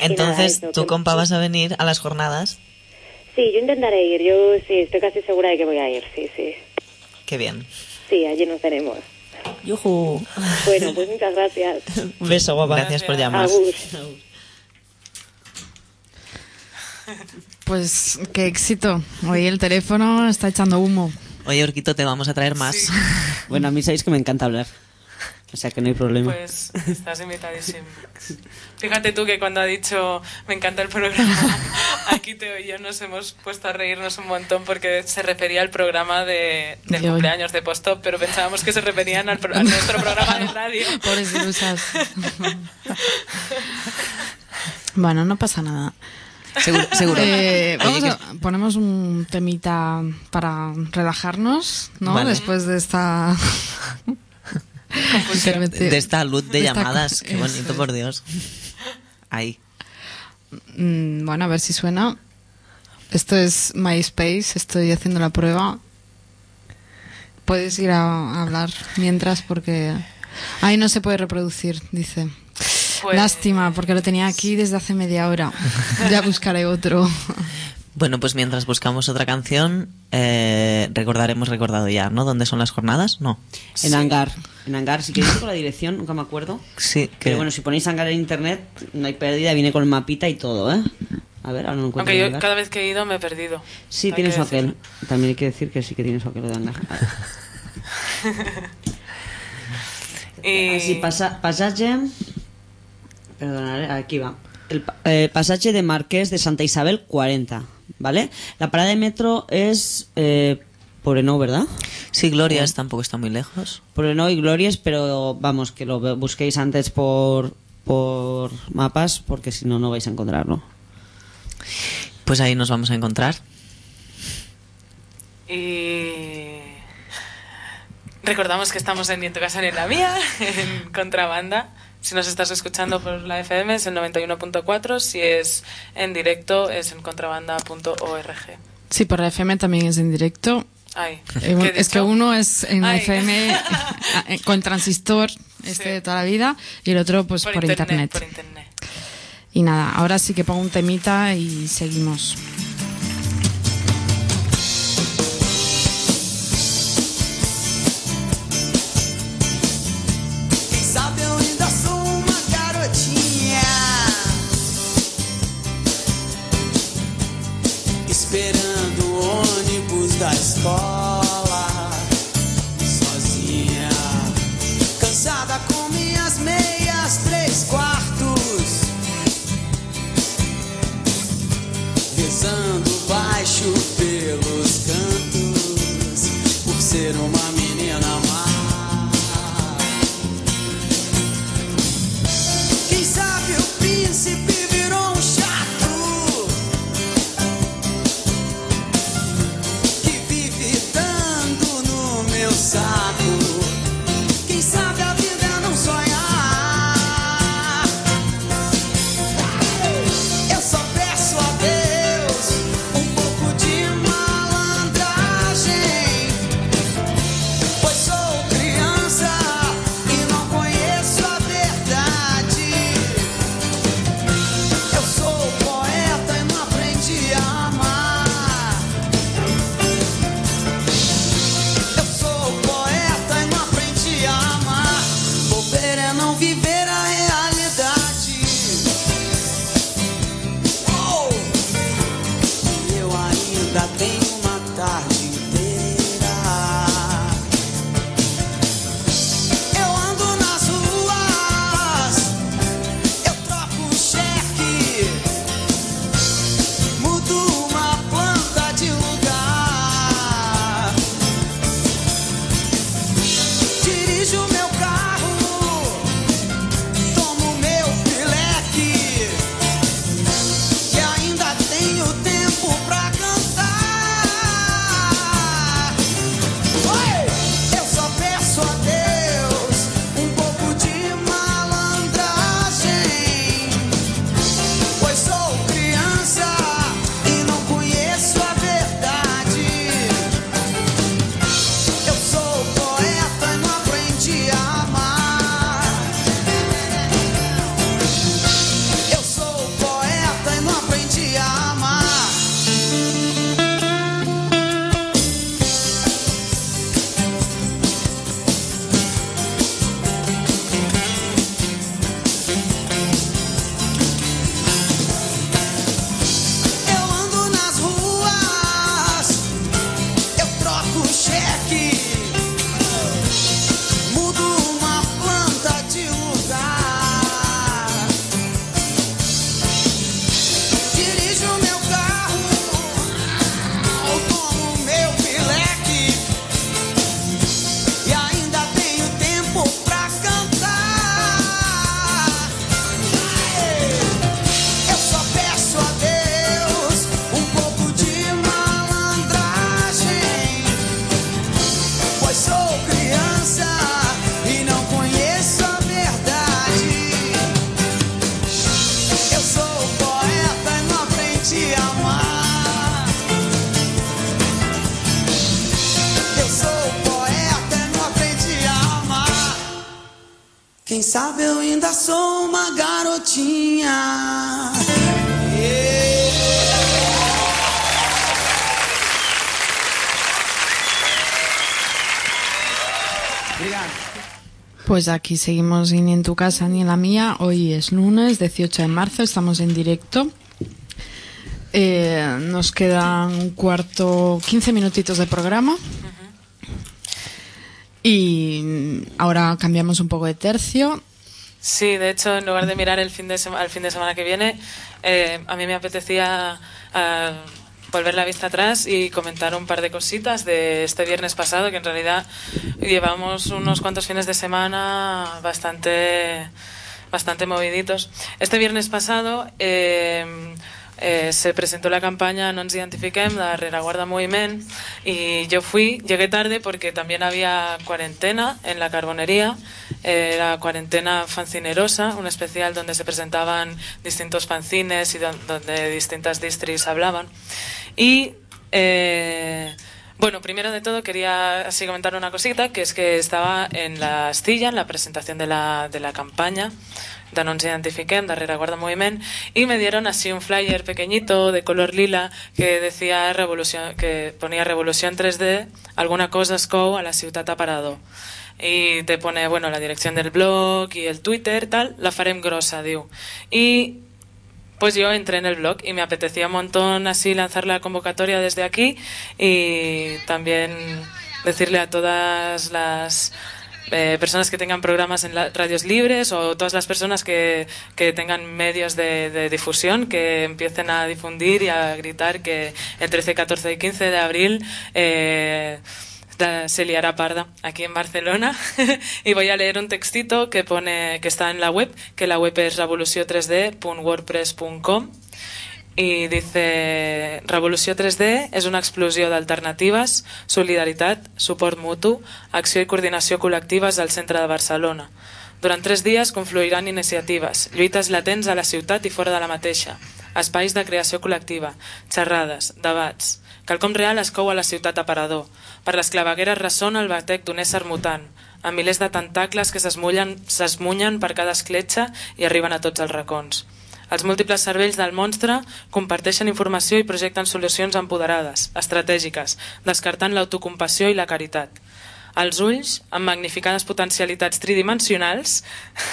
Entonces, eso, ¿tú, compa, vas a venir a las jornadas? Sí, yo intentaré ir. Yo sí, estoy casi segura de que voy a ir. Sí, sí. Qué bien. Sí, allí nos veremos. Yujú. Bueno, pues muchas gracias. [laughs] Un beso, guapa. Gracias por llamar. Agur. Pues qué éxito. Hoy el teléfono está echando humo. Oye, Orquito, te vamos a traer más. Bueno, a mí sabéis que me encanta hablar. O sea que no hay problema. Pues estás invitadísimo. Fíjate tú que cuando ha dicho me encanta el programa, [laughs] aquí Teo y yo nos hemos puesto a reírnos un montón porque se refería al programa de, del De hoy. cumpleaños de Postop, pero pensábamos que se referían al pro- a nuestro programa de radio. [laughs] Pobres ilusas. Bueno, no pasa nada. Seguro. seguro. Eh, vamos a- ponemos un temita para relajarnos, ¿no? Vale. Después de esta. De esta luz de llamadas. Qué bonito, eso por Dios. Ahí. Mm, bueno, a ver si suena. Esto es MySpace, estoy haciendo la prueba. Puedes ir a, a hablar mientras porque... Ahí no se puede reproducir, dice. Pues- Lástima, porque lo tenía aquí desde hace media hora. [laughs] Ya buscaré otro. Bueno, pues mientras buscamos otra canción, eh, recordaremos recordado ya, ¿no? ¿Dónde son las jornadas? No. En Hangar. En Hangar, si queréis con la dirección, nunca me acuerdo. Sí, que... Pero bueno, si ponéis Hangar en internet, no hay pérdida, viene con el mapita y todo, ¿eh? A ver, ahora no encuentro Aunque yo Hangar. cada vez que he ido me he perdido. Sí, Hay tiene que su decirlo. aquel. También hay que decir que sí que tiene su aquel de Hangar. [laughs] [laughs] Ver. Y... Así, pasa, pasaje. Perdonad, aquí va. El eh, pasaje de Marqués de Santa Isabel 40, ¿vale? La parada de metro es eh, Poblenou, ¿verdad? Sí, Glorias tampoco está muy lejos. Poblenou y Glorias, pero vamos, que lo busquéis antes por, por mapas, porque si no, no vais a encontrarlo. Pues ahí nos vamos a encontrar. Y recordamos que estamos en Ni en tu casa ni en la mía, [laughs] en contrabanda. Si nos estás escuchando por la FM es en 91.4, si es en directo es en contrabanda.org. Sí, por la FM también es en directo. Ay, Eh, ¿qué he es que uno es en Ay. FM eh, con transistor este de toda la vida y el otro pues por, internet. Por internet. Y nada, ahora sí que pongo un temita y seguimos. Escola Sozinha Cansada com minhas meias três quartos Rezando baixo pelos cantos Por ser uma Pues aquí seguimos ni en tu casa ni en la mía. Hoy es lunes 18 de marzo, estamos en directo. Eh, nos quedan un cuarto, 15 minutitos de programa. Y ahora cambiamos un poco de tercio. Sí, de hecho, en lugar de mirar el fin de sema- al fin de semana que viene, eh, a mí me apetecía eh, volver la vista atrás y comentar un par de cositas de este viernes pasado, que en realidad llevamos unos cuantos fines de semana bastante, bastante moviditos. Este viernes pasado eh, eh, se presentó la campaña No ens identifiquem de Rereguarda Moviment y yo fui, llegué tarde porque también había cuarentena en la carbonería, eh, era cuarentena fancinerosa, un especial donde se presentaban distintos fanzines y don- donde distintas distris hablaban. Y eh, bueno, primero de todo quería así comentar una cosita, que es que estaba en la Astilla, en la presentación de la, de la campaña de No ens identifiquem, de Rereguarda Moviment, y me dieron así un flyer pequeñito de color lila que decía revolución, que ponía Revolución 3D, alguna cosa es cou a la ciutat aparador. Y te pone, bueno, la dirección del blog y el Twitter, tal, la farem grossa, diu. Y pues yo entré en el blog y me apetecía un montón así lanzar la convocatoria desde aquí y también decirle a todas las eh, personas que tengan programas en la- radios libres o todas las personas que, que tengan medios de, difusión que empiecen a difundir y a gritar que el 13, 14 y 15 de abril eh, se liará parda aquí en Barcelona. [laughs] Y voy a leer un textito que pone que está en la web que la web es revolució3d.wordpress.com i dice Revolució 3D és una explosió d'alternatives, solidaritat, suport mutu, acció i coordinació col·lectives al centre de Barcelona. Durant tres dies confluiran iniciatives, lluites latents a la ciutat i fora de la mateixa, espais de creació col·lectiva, xerrades, debats. Quelcom real es cou a la ciutat aparador. Per les clavegueres ressona el batec d'un ésser mutant, amb milers de tentacles que s'esmullen- per cada escletxa i arriben a tots els racons. Els múltiples cervells del monstre comparteixen informació i projecten solucions empoderades, estratègiques, descartant l'autocompassió i la caritat. Els ulls, amb magnificades potencialitats tridimensionals,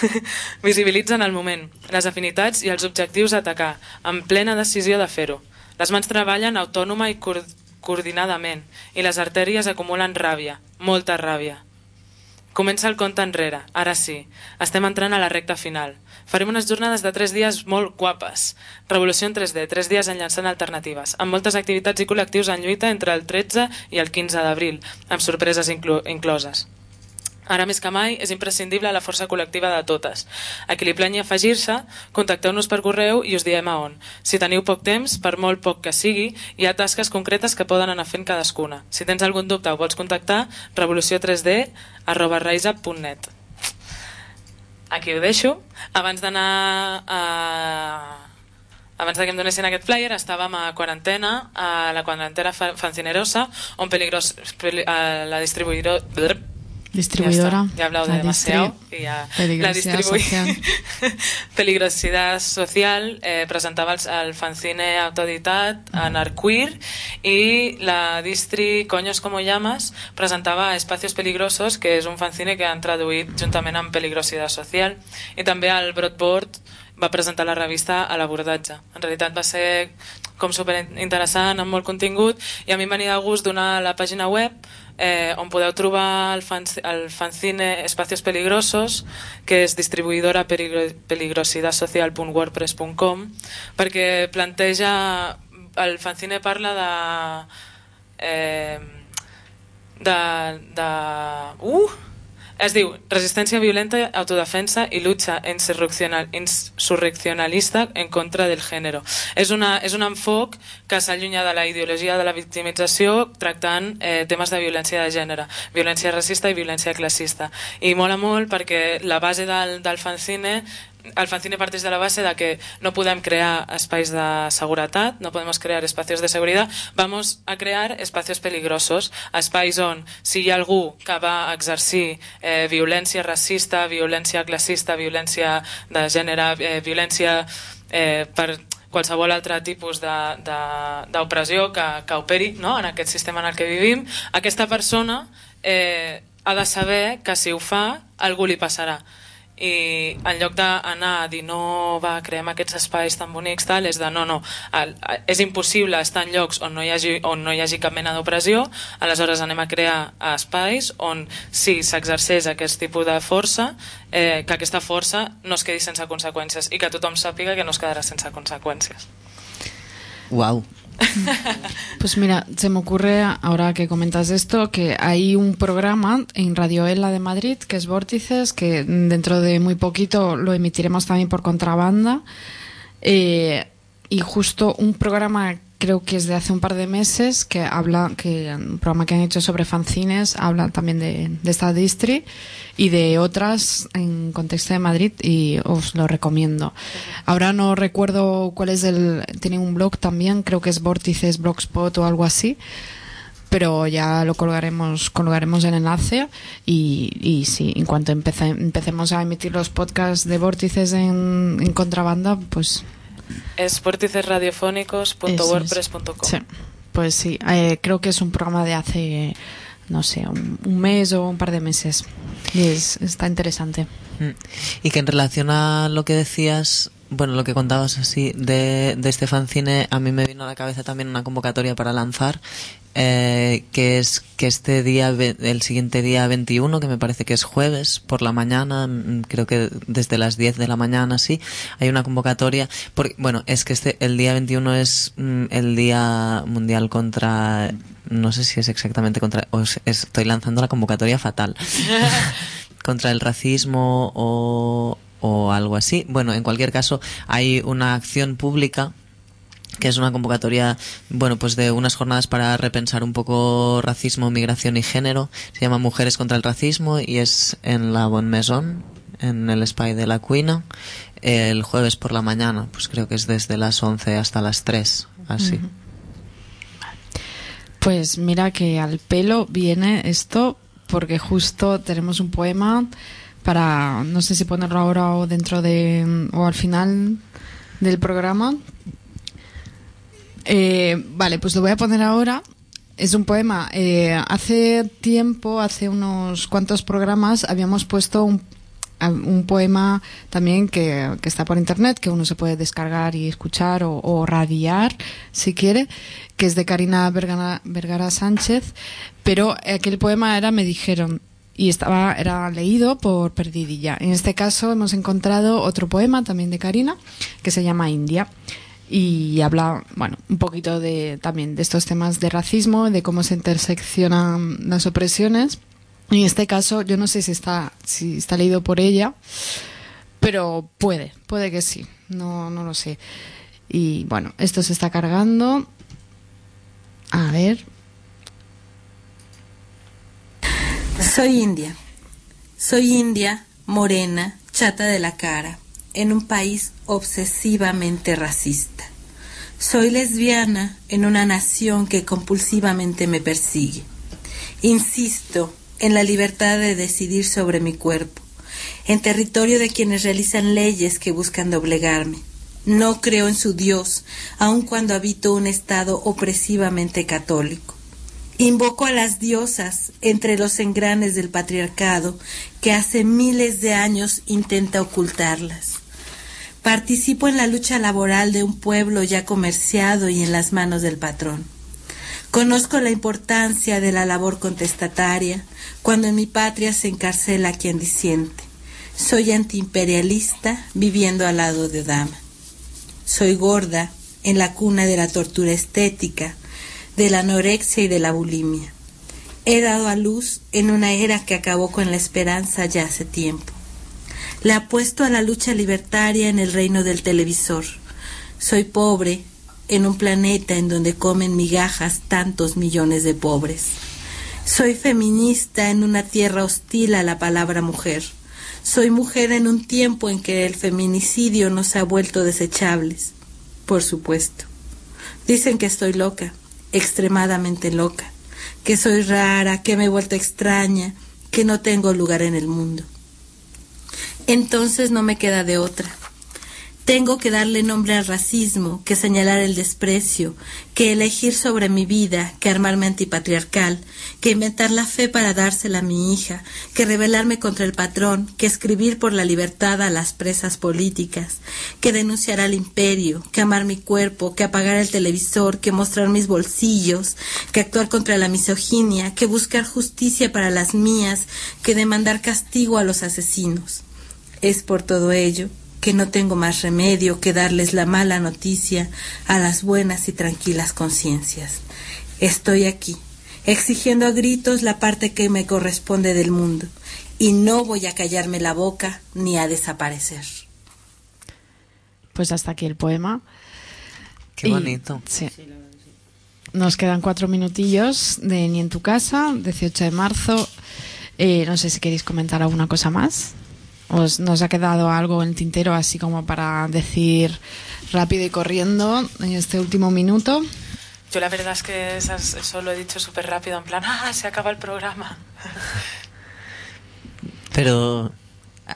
[laughs] visibilitzen el moment, les afinitats i els objectius a atacar, amb plena decisió de fer-ho. Les mans treballen autònoma i coor- coordinadament, i les artèries acumulen ràbia, molta ràbia. Comença el compte enrere, ara sí. Estem entrant a la recta final. Farem unes jornades de 3 dies molt guapes. Revolució en 3D, 3 dies enllaçant alternatives, amb moltes activitats i col·lectius en lluita entre el 13 i el 15 d'abril, amb sorpreses inclo incloses. Ara més que mai és imprescindible la força col·lectiva de totes. A qui li planyi afegir-se, contacteu-nos per correu i us diem a on. Si teniu poc temps, per molt poc que sigui, hi ha tasques concretes que poden anar fent cadascuna. Si tens algun dubte o vols contactar, revolució3d arroba. Aquí ho deixo. Abans d'anar a... Abans de que em donessin aquest flyer estàvem a quarantena, a la quarantena fa- fancinerosa, on peligros, peli, a la distribuïdora... Distribuidora. Ya, está, ya he hablado La demasiado. distri- y ya, Peligrosidad la social. [laughs] Peligrosidad Social eh, presentava el, el fanzine autoeditat Anarqueer i la distri Coños como llamas presentava Espacios Peligrosos que és un fanzine que han traduït juntament amb Peligrosidad Social i també el Broadboard va presentar la revista a l'abordatge. En realitat va ser com super interessant, amb molt contingut, i a mi em venia de gust donar la pàgina web eh, on podeu trobar el, fan, el fanzine Espacios Peligrosos, que és distribuïdora peligro, peligrosidasocial.wordpress.com, perquè planteja... El fanzine parla de... Eh, de... de uh! Es diu Resistència violenta, autodefensa i lucha insurreccional, insurreccionalista en contra del género. És, una, és un enfoc que s'allunya de la ideologia de la victimització tractant eh, temes de violència de gènere, violència racista i violència classista. I mola molt perquè la base del, del fanzine el fanzine parteix de la base de que no podem crear espais de seguretat, no podemos crear espacios de seguridad, vamos a crear espacios peligrosos, espais on si hi ha algú que va exercir eh, violència racista, violència classista, violència de gènere, eh, violència eh, per qualsevol altre tipus d'opressió que, que operi no? en aquest sistema en el que vivim, aquesta persona eh, ha de saber que si ho fa, algú li passarà i en lloc d'anar a dir no va, creem aquests espais tan bonics tal, és de no, no, el, és impossible estar en llocs on no hi hagi, on no hi hagi cap mena d'opressió aleshores anem a crear espais on si s'exerceix aquest tipus de força eh, que aquesta força no es quedi sense conseqüències i que tothom sàpiga que no es quedarà sense conseqüències Wow, [laughs] Pues mira, se me ocurre ahora que comentas esto que hay un programa en Radio Ela de Madrid que es Vórtices, que dentro de muy poquito lo emitiremos también por contrabanda. Eh, y justo un programa creo que es de hace un par de meses que habla que un programa que han hecho sobre fanzines habla también de, de esta distri y de otras en contexto de Madrid y os lo recomiendo. Ahora no recuerdo cuál es el tienen un blog también creo que es Vórtices Blogspot o algo así pero ya lo colgaremos colgaremos el enlace y, y sí, en cuanto empece- empecemos a emitir los podcasts de Vórtices en, en contrabanda pues és vórticesradiofónicos.wordpress.com Sí, pues sí, eh, creo que es un programa de hace, no sé, un, un mes o un par de meses. Y es, está interesante. Mm. Y que en relación a lo que decías, bueno, lo que contabas así de, de este fanzine, a mí me vino a la cabeza también una convocatoria para lanzar, eh, que es que este día, el siguiente día 21, que me parece que es jueves, por la mañana, mm, creo que desde las 10 de la mañana, sí, hay una convocatoria. Porque, bueno, es que este, el día 21 es mm, el Día Mundial contra, no sé si es exactamente contra, o es- estoy lanzando la convocatoria fatal [laughs] [laughs] contra el racismo o, o algo así. Bueno, en cualquier caso, hay una acción pública que es una convocatoria, bueno, pues de unas jornadas para repensar un poco racismo, migración y género. Se llama Mujeres contra el Racismo y es en la Bon Maison, en el Spy de la Cuina, el jueves por la mañana, pues creo que es desde las 11 hasta las 3, así. Pues mira que al pelo viene esto porque justo tenemos un poema para, no sé si ponerlo ahora o dentro de, o al final del programa. Eh, vale, pues lo voy a poner ahora. Es un poema. Eh, hace tiempo, hace unos cuantos programas, habíamos puesto un, un poema también que, que está por internet, que uno se puede descargar y escuchar o, o radiar, si quiere, que es de Karina Vergara, Vergara Sánchez. Pero aquel poema era Me dijeron y estaba era leído por Perdidilla. En este caso hemos encontrado otro poema también de Karina que se llama India y habla, bueno, un poquito de también de estos temas de racismo, de cómo se interseccionan las opresiones. En este caso, yo no sé si está si está leído por ella, pero puede, puede que sí, no no lo sé. Y bueno, esto se está cargando. A ver, Soy india. Soy india, morena, chata de la cara, en un país obsesivamente racista. Soy lesbiana en una nación que compulsivamente me persigue. Insisto en la libertad de decidir sobre mi cuerpo, en territorio de quienes realizan leyes que buscan doblegarme. No creo en su Dios, aun cuando habito un estado opresivamente católico. Invoco a las diosas entre los engranes del patriarcado que hace miles de años intenta ocultarlas. Participo en la lucha laboral de un pueblo ya comerciado y en las manos del patrón. Conozco la importancia de la labor contestataria cuando en mi patria se encarcela a quien disiente. Soy antiimperialista viviendo al lado de Dama. Soy gorda en la cuna de la tortura estética, de la anorexia y de la bulimia. He dado a luz en una era que acabó con la esperanza ya hace tiempo. Le apuesto a la lucha libertaria en el reino del televisor. Soy pobre en un planeta en donde comen migajas tantos millones de pobres. Soy feminista en una tierra hostil a la palabra mujer, Soy mujer en un tiempo en que el feminicidio nos ha vuelto desechables. Por supuesto. Dicen que estoy loca, extremadamente loca, que soy rara, que me he vuelto extraña, que no tengo lugar en el mundo. Entonces no me queda de otra. Tengo que darle nombre al racismo, que señalar el desprecio, que elegir sobre mi vida, que armarme antipatriarcal, que inventar la fe para dársela a mi hija, que rebelarme contra el patrón, que escribir por la libertad a las presas políticas, que denunciar al imperio, que amar mi cuerpo, que apagar el televisor, que mostrar mis bolsillos, que actuar contra la misoginia, que buscar justicia para las mías, que demandar castigo a los asesinos. Es por todo ello que no tengo más remedio que darles la mala noticia a las buenas y tranquilas conciencias. Estoy aquí, exigiendo a gritos la parte que me corresponde del mundo, y no voy a callarme la boca ni a desaparecer. Pues hasta aquí el poema. Qué Y- bonito. sí. Nos quedan cuatro minutillos de Ni en tu casa, 18 de marzo. Eh, no sé si queréis comentar alguna cosa más. ¿Os nos ha quedado algo en el tintero así como para decir rápido y corriendo en este último minuto? Yo la verdad es que esas- eso lo he dicho súper rápido, en plan, ¡ah, se acaba el programa! [laughs] Pero,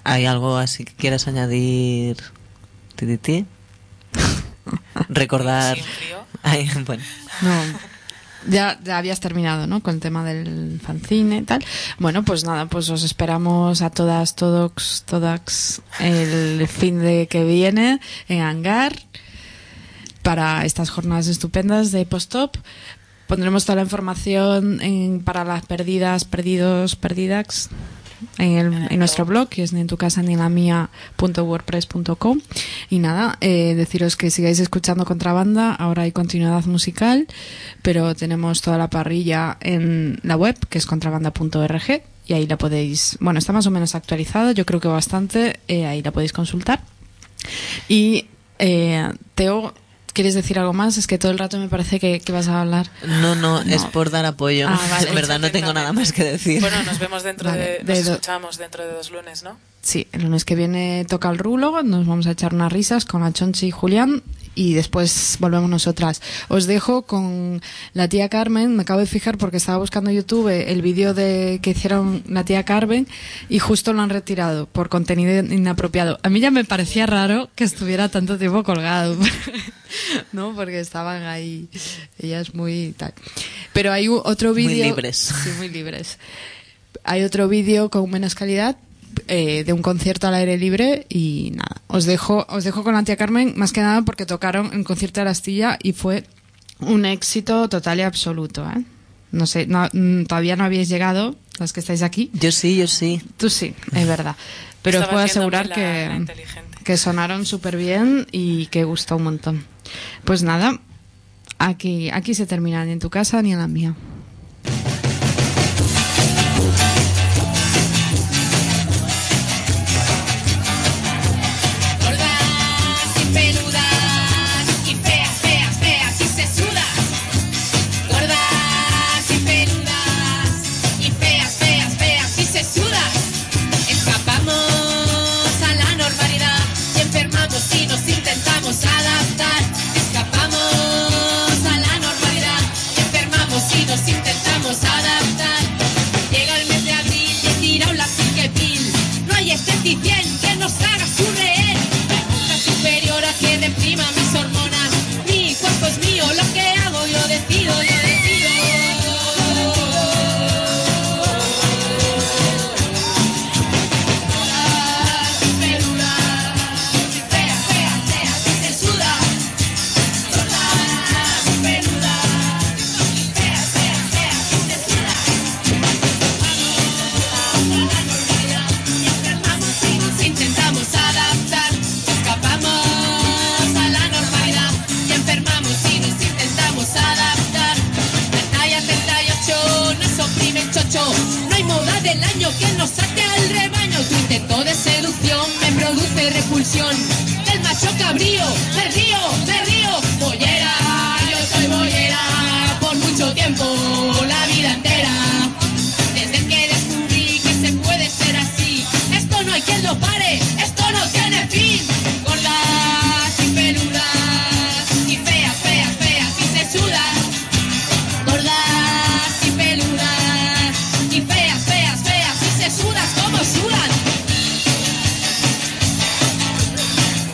¿hay algo así que quieras añadir, Tititi? [laughs] Recordar. Ay, bueno. No. [laughs] Ya, ya habías terminado, ¿no? Con el tema del fanzine y tal. Bueno, pues nada, pues os esperamos a todas, todos, todas el fin de que viene en Hangar para estas jornadas estupendas de post-op. Pondremos toda la información en- para las perdidas, perdidos, perdidax en, el- en nuestro blog, que es ni en tu casa ni en la mía punto wordpress.com. Y nada, eh, deciros que sigáis escuchando Contrabanda, ahora hay continuidad musical, pero tenemos toda la parrilla en la web, que es contrabanda.org, y ahí la podéis, bueno, está más o menos actualizada, yo creo que bastante, eh, ahí la podéis consultar. Y eh, Teo, ¿quieres decir algo más? Es que todo el rato me parece que, que vas a hablar. No, no, es por dar apoyo. Ah, vale. [laughs] En verdad no tengo nada más que decir. Bueno, nos vemos dentro Vale, de... de Nos escuchamos dentro de dos lunes, ¿no? Sí, el lunes que viene toca el rulo, nos vamos a echar unas risas con la Chonchi y Julián y después volvemos nosotras. Os dejo con la tía Carmen, me acabo de fijar porque estaba buscando en YouTube el vídeo de que hicieron la tía Carmen y justo lo han retirado por contenido inapropiado. A mí ya me parecía raro que estuviera tanto tiempo colgado, [laughs] ¿no? Porque estaban ahí ellas muy tal. Pero hay otro Muy vídeo libres. Sí, muy libres. Hay otro vídeo con menos calidad eh, de un concierto al aire libre y nada. Os dejo, os dejo con la tía Carmen más que nada porque tocaron en concierto de la Astilla y fue un éxito total y absoluto. ¿eh? No sé, no- mm, todavía no habéis llegado las que estáis aquí. Yo sí, yo sí. Tú sí, es verdad. Pero os puedo asegurar la- que, la que sonaron súper bien y que gustó un montón. Pues nada, aquí, aquí se termina ni en tu casa ni en la mía. Intento de seducción me produce repulsión. El macho cabrío, me río, me río. Bollera, yo soy bollera por mucho tiempo, la vida entera. Desde que descubrí que se puede ser así, esto no hay quien los pare.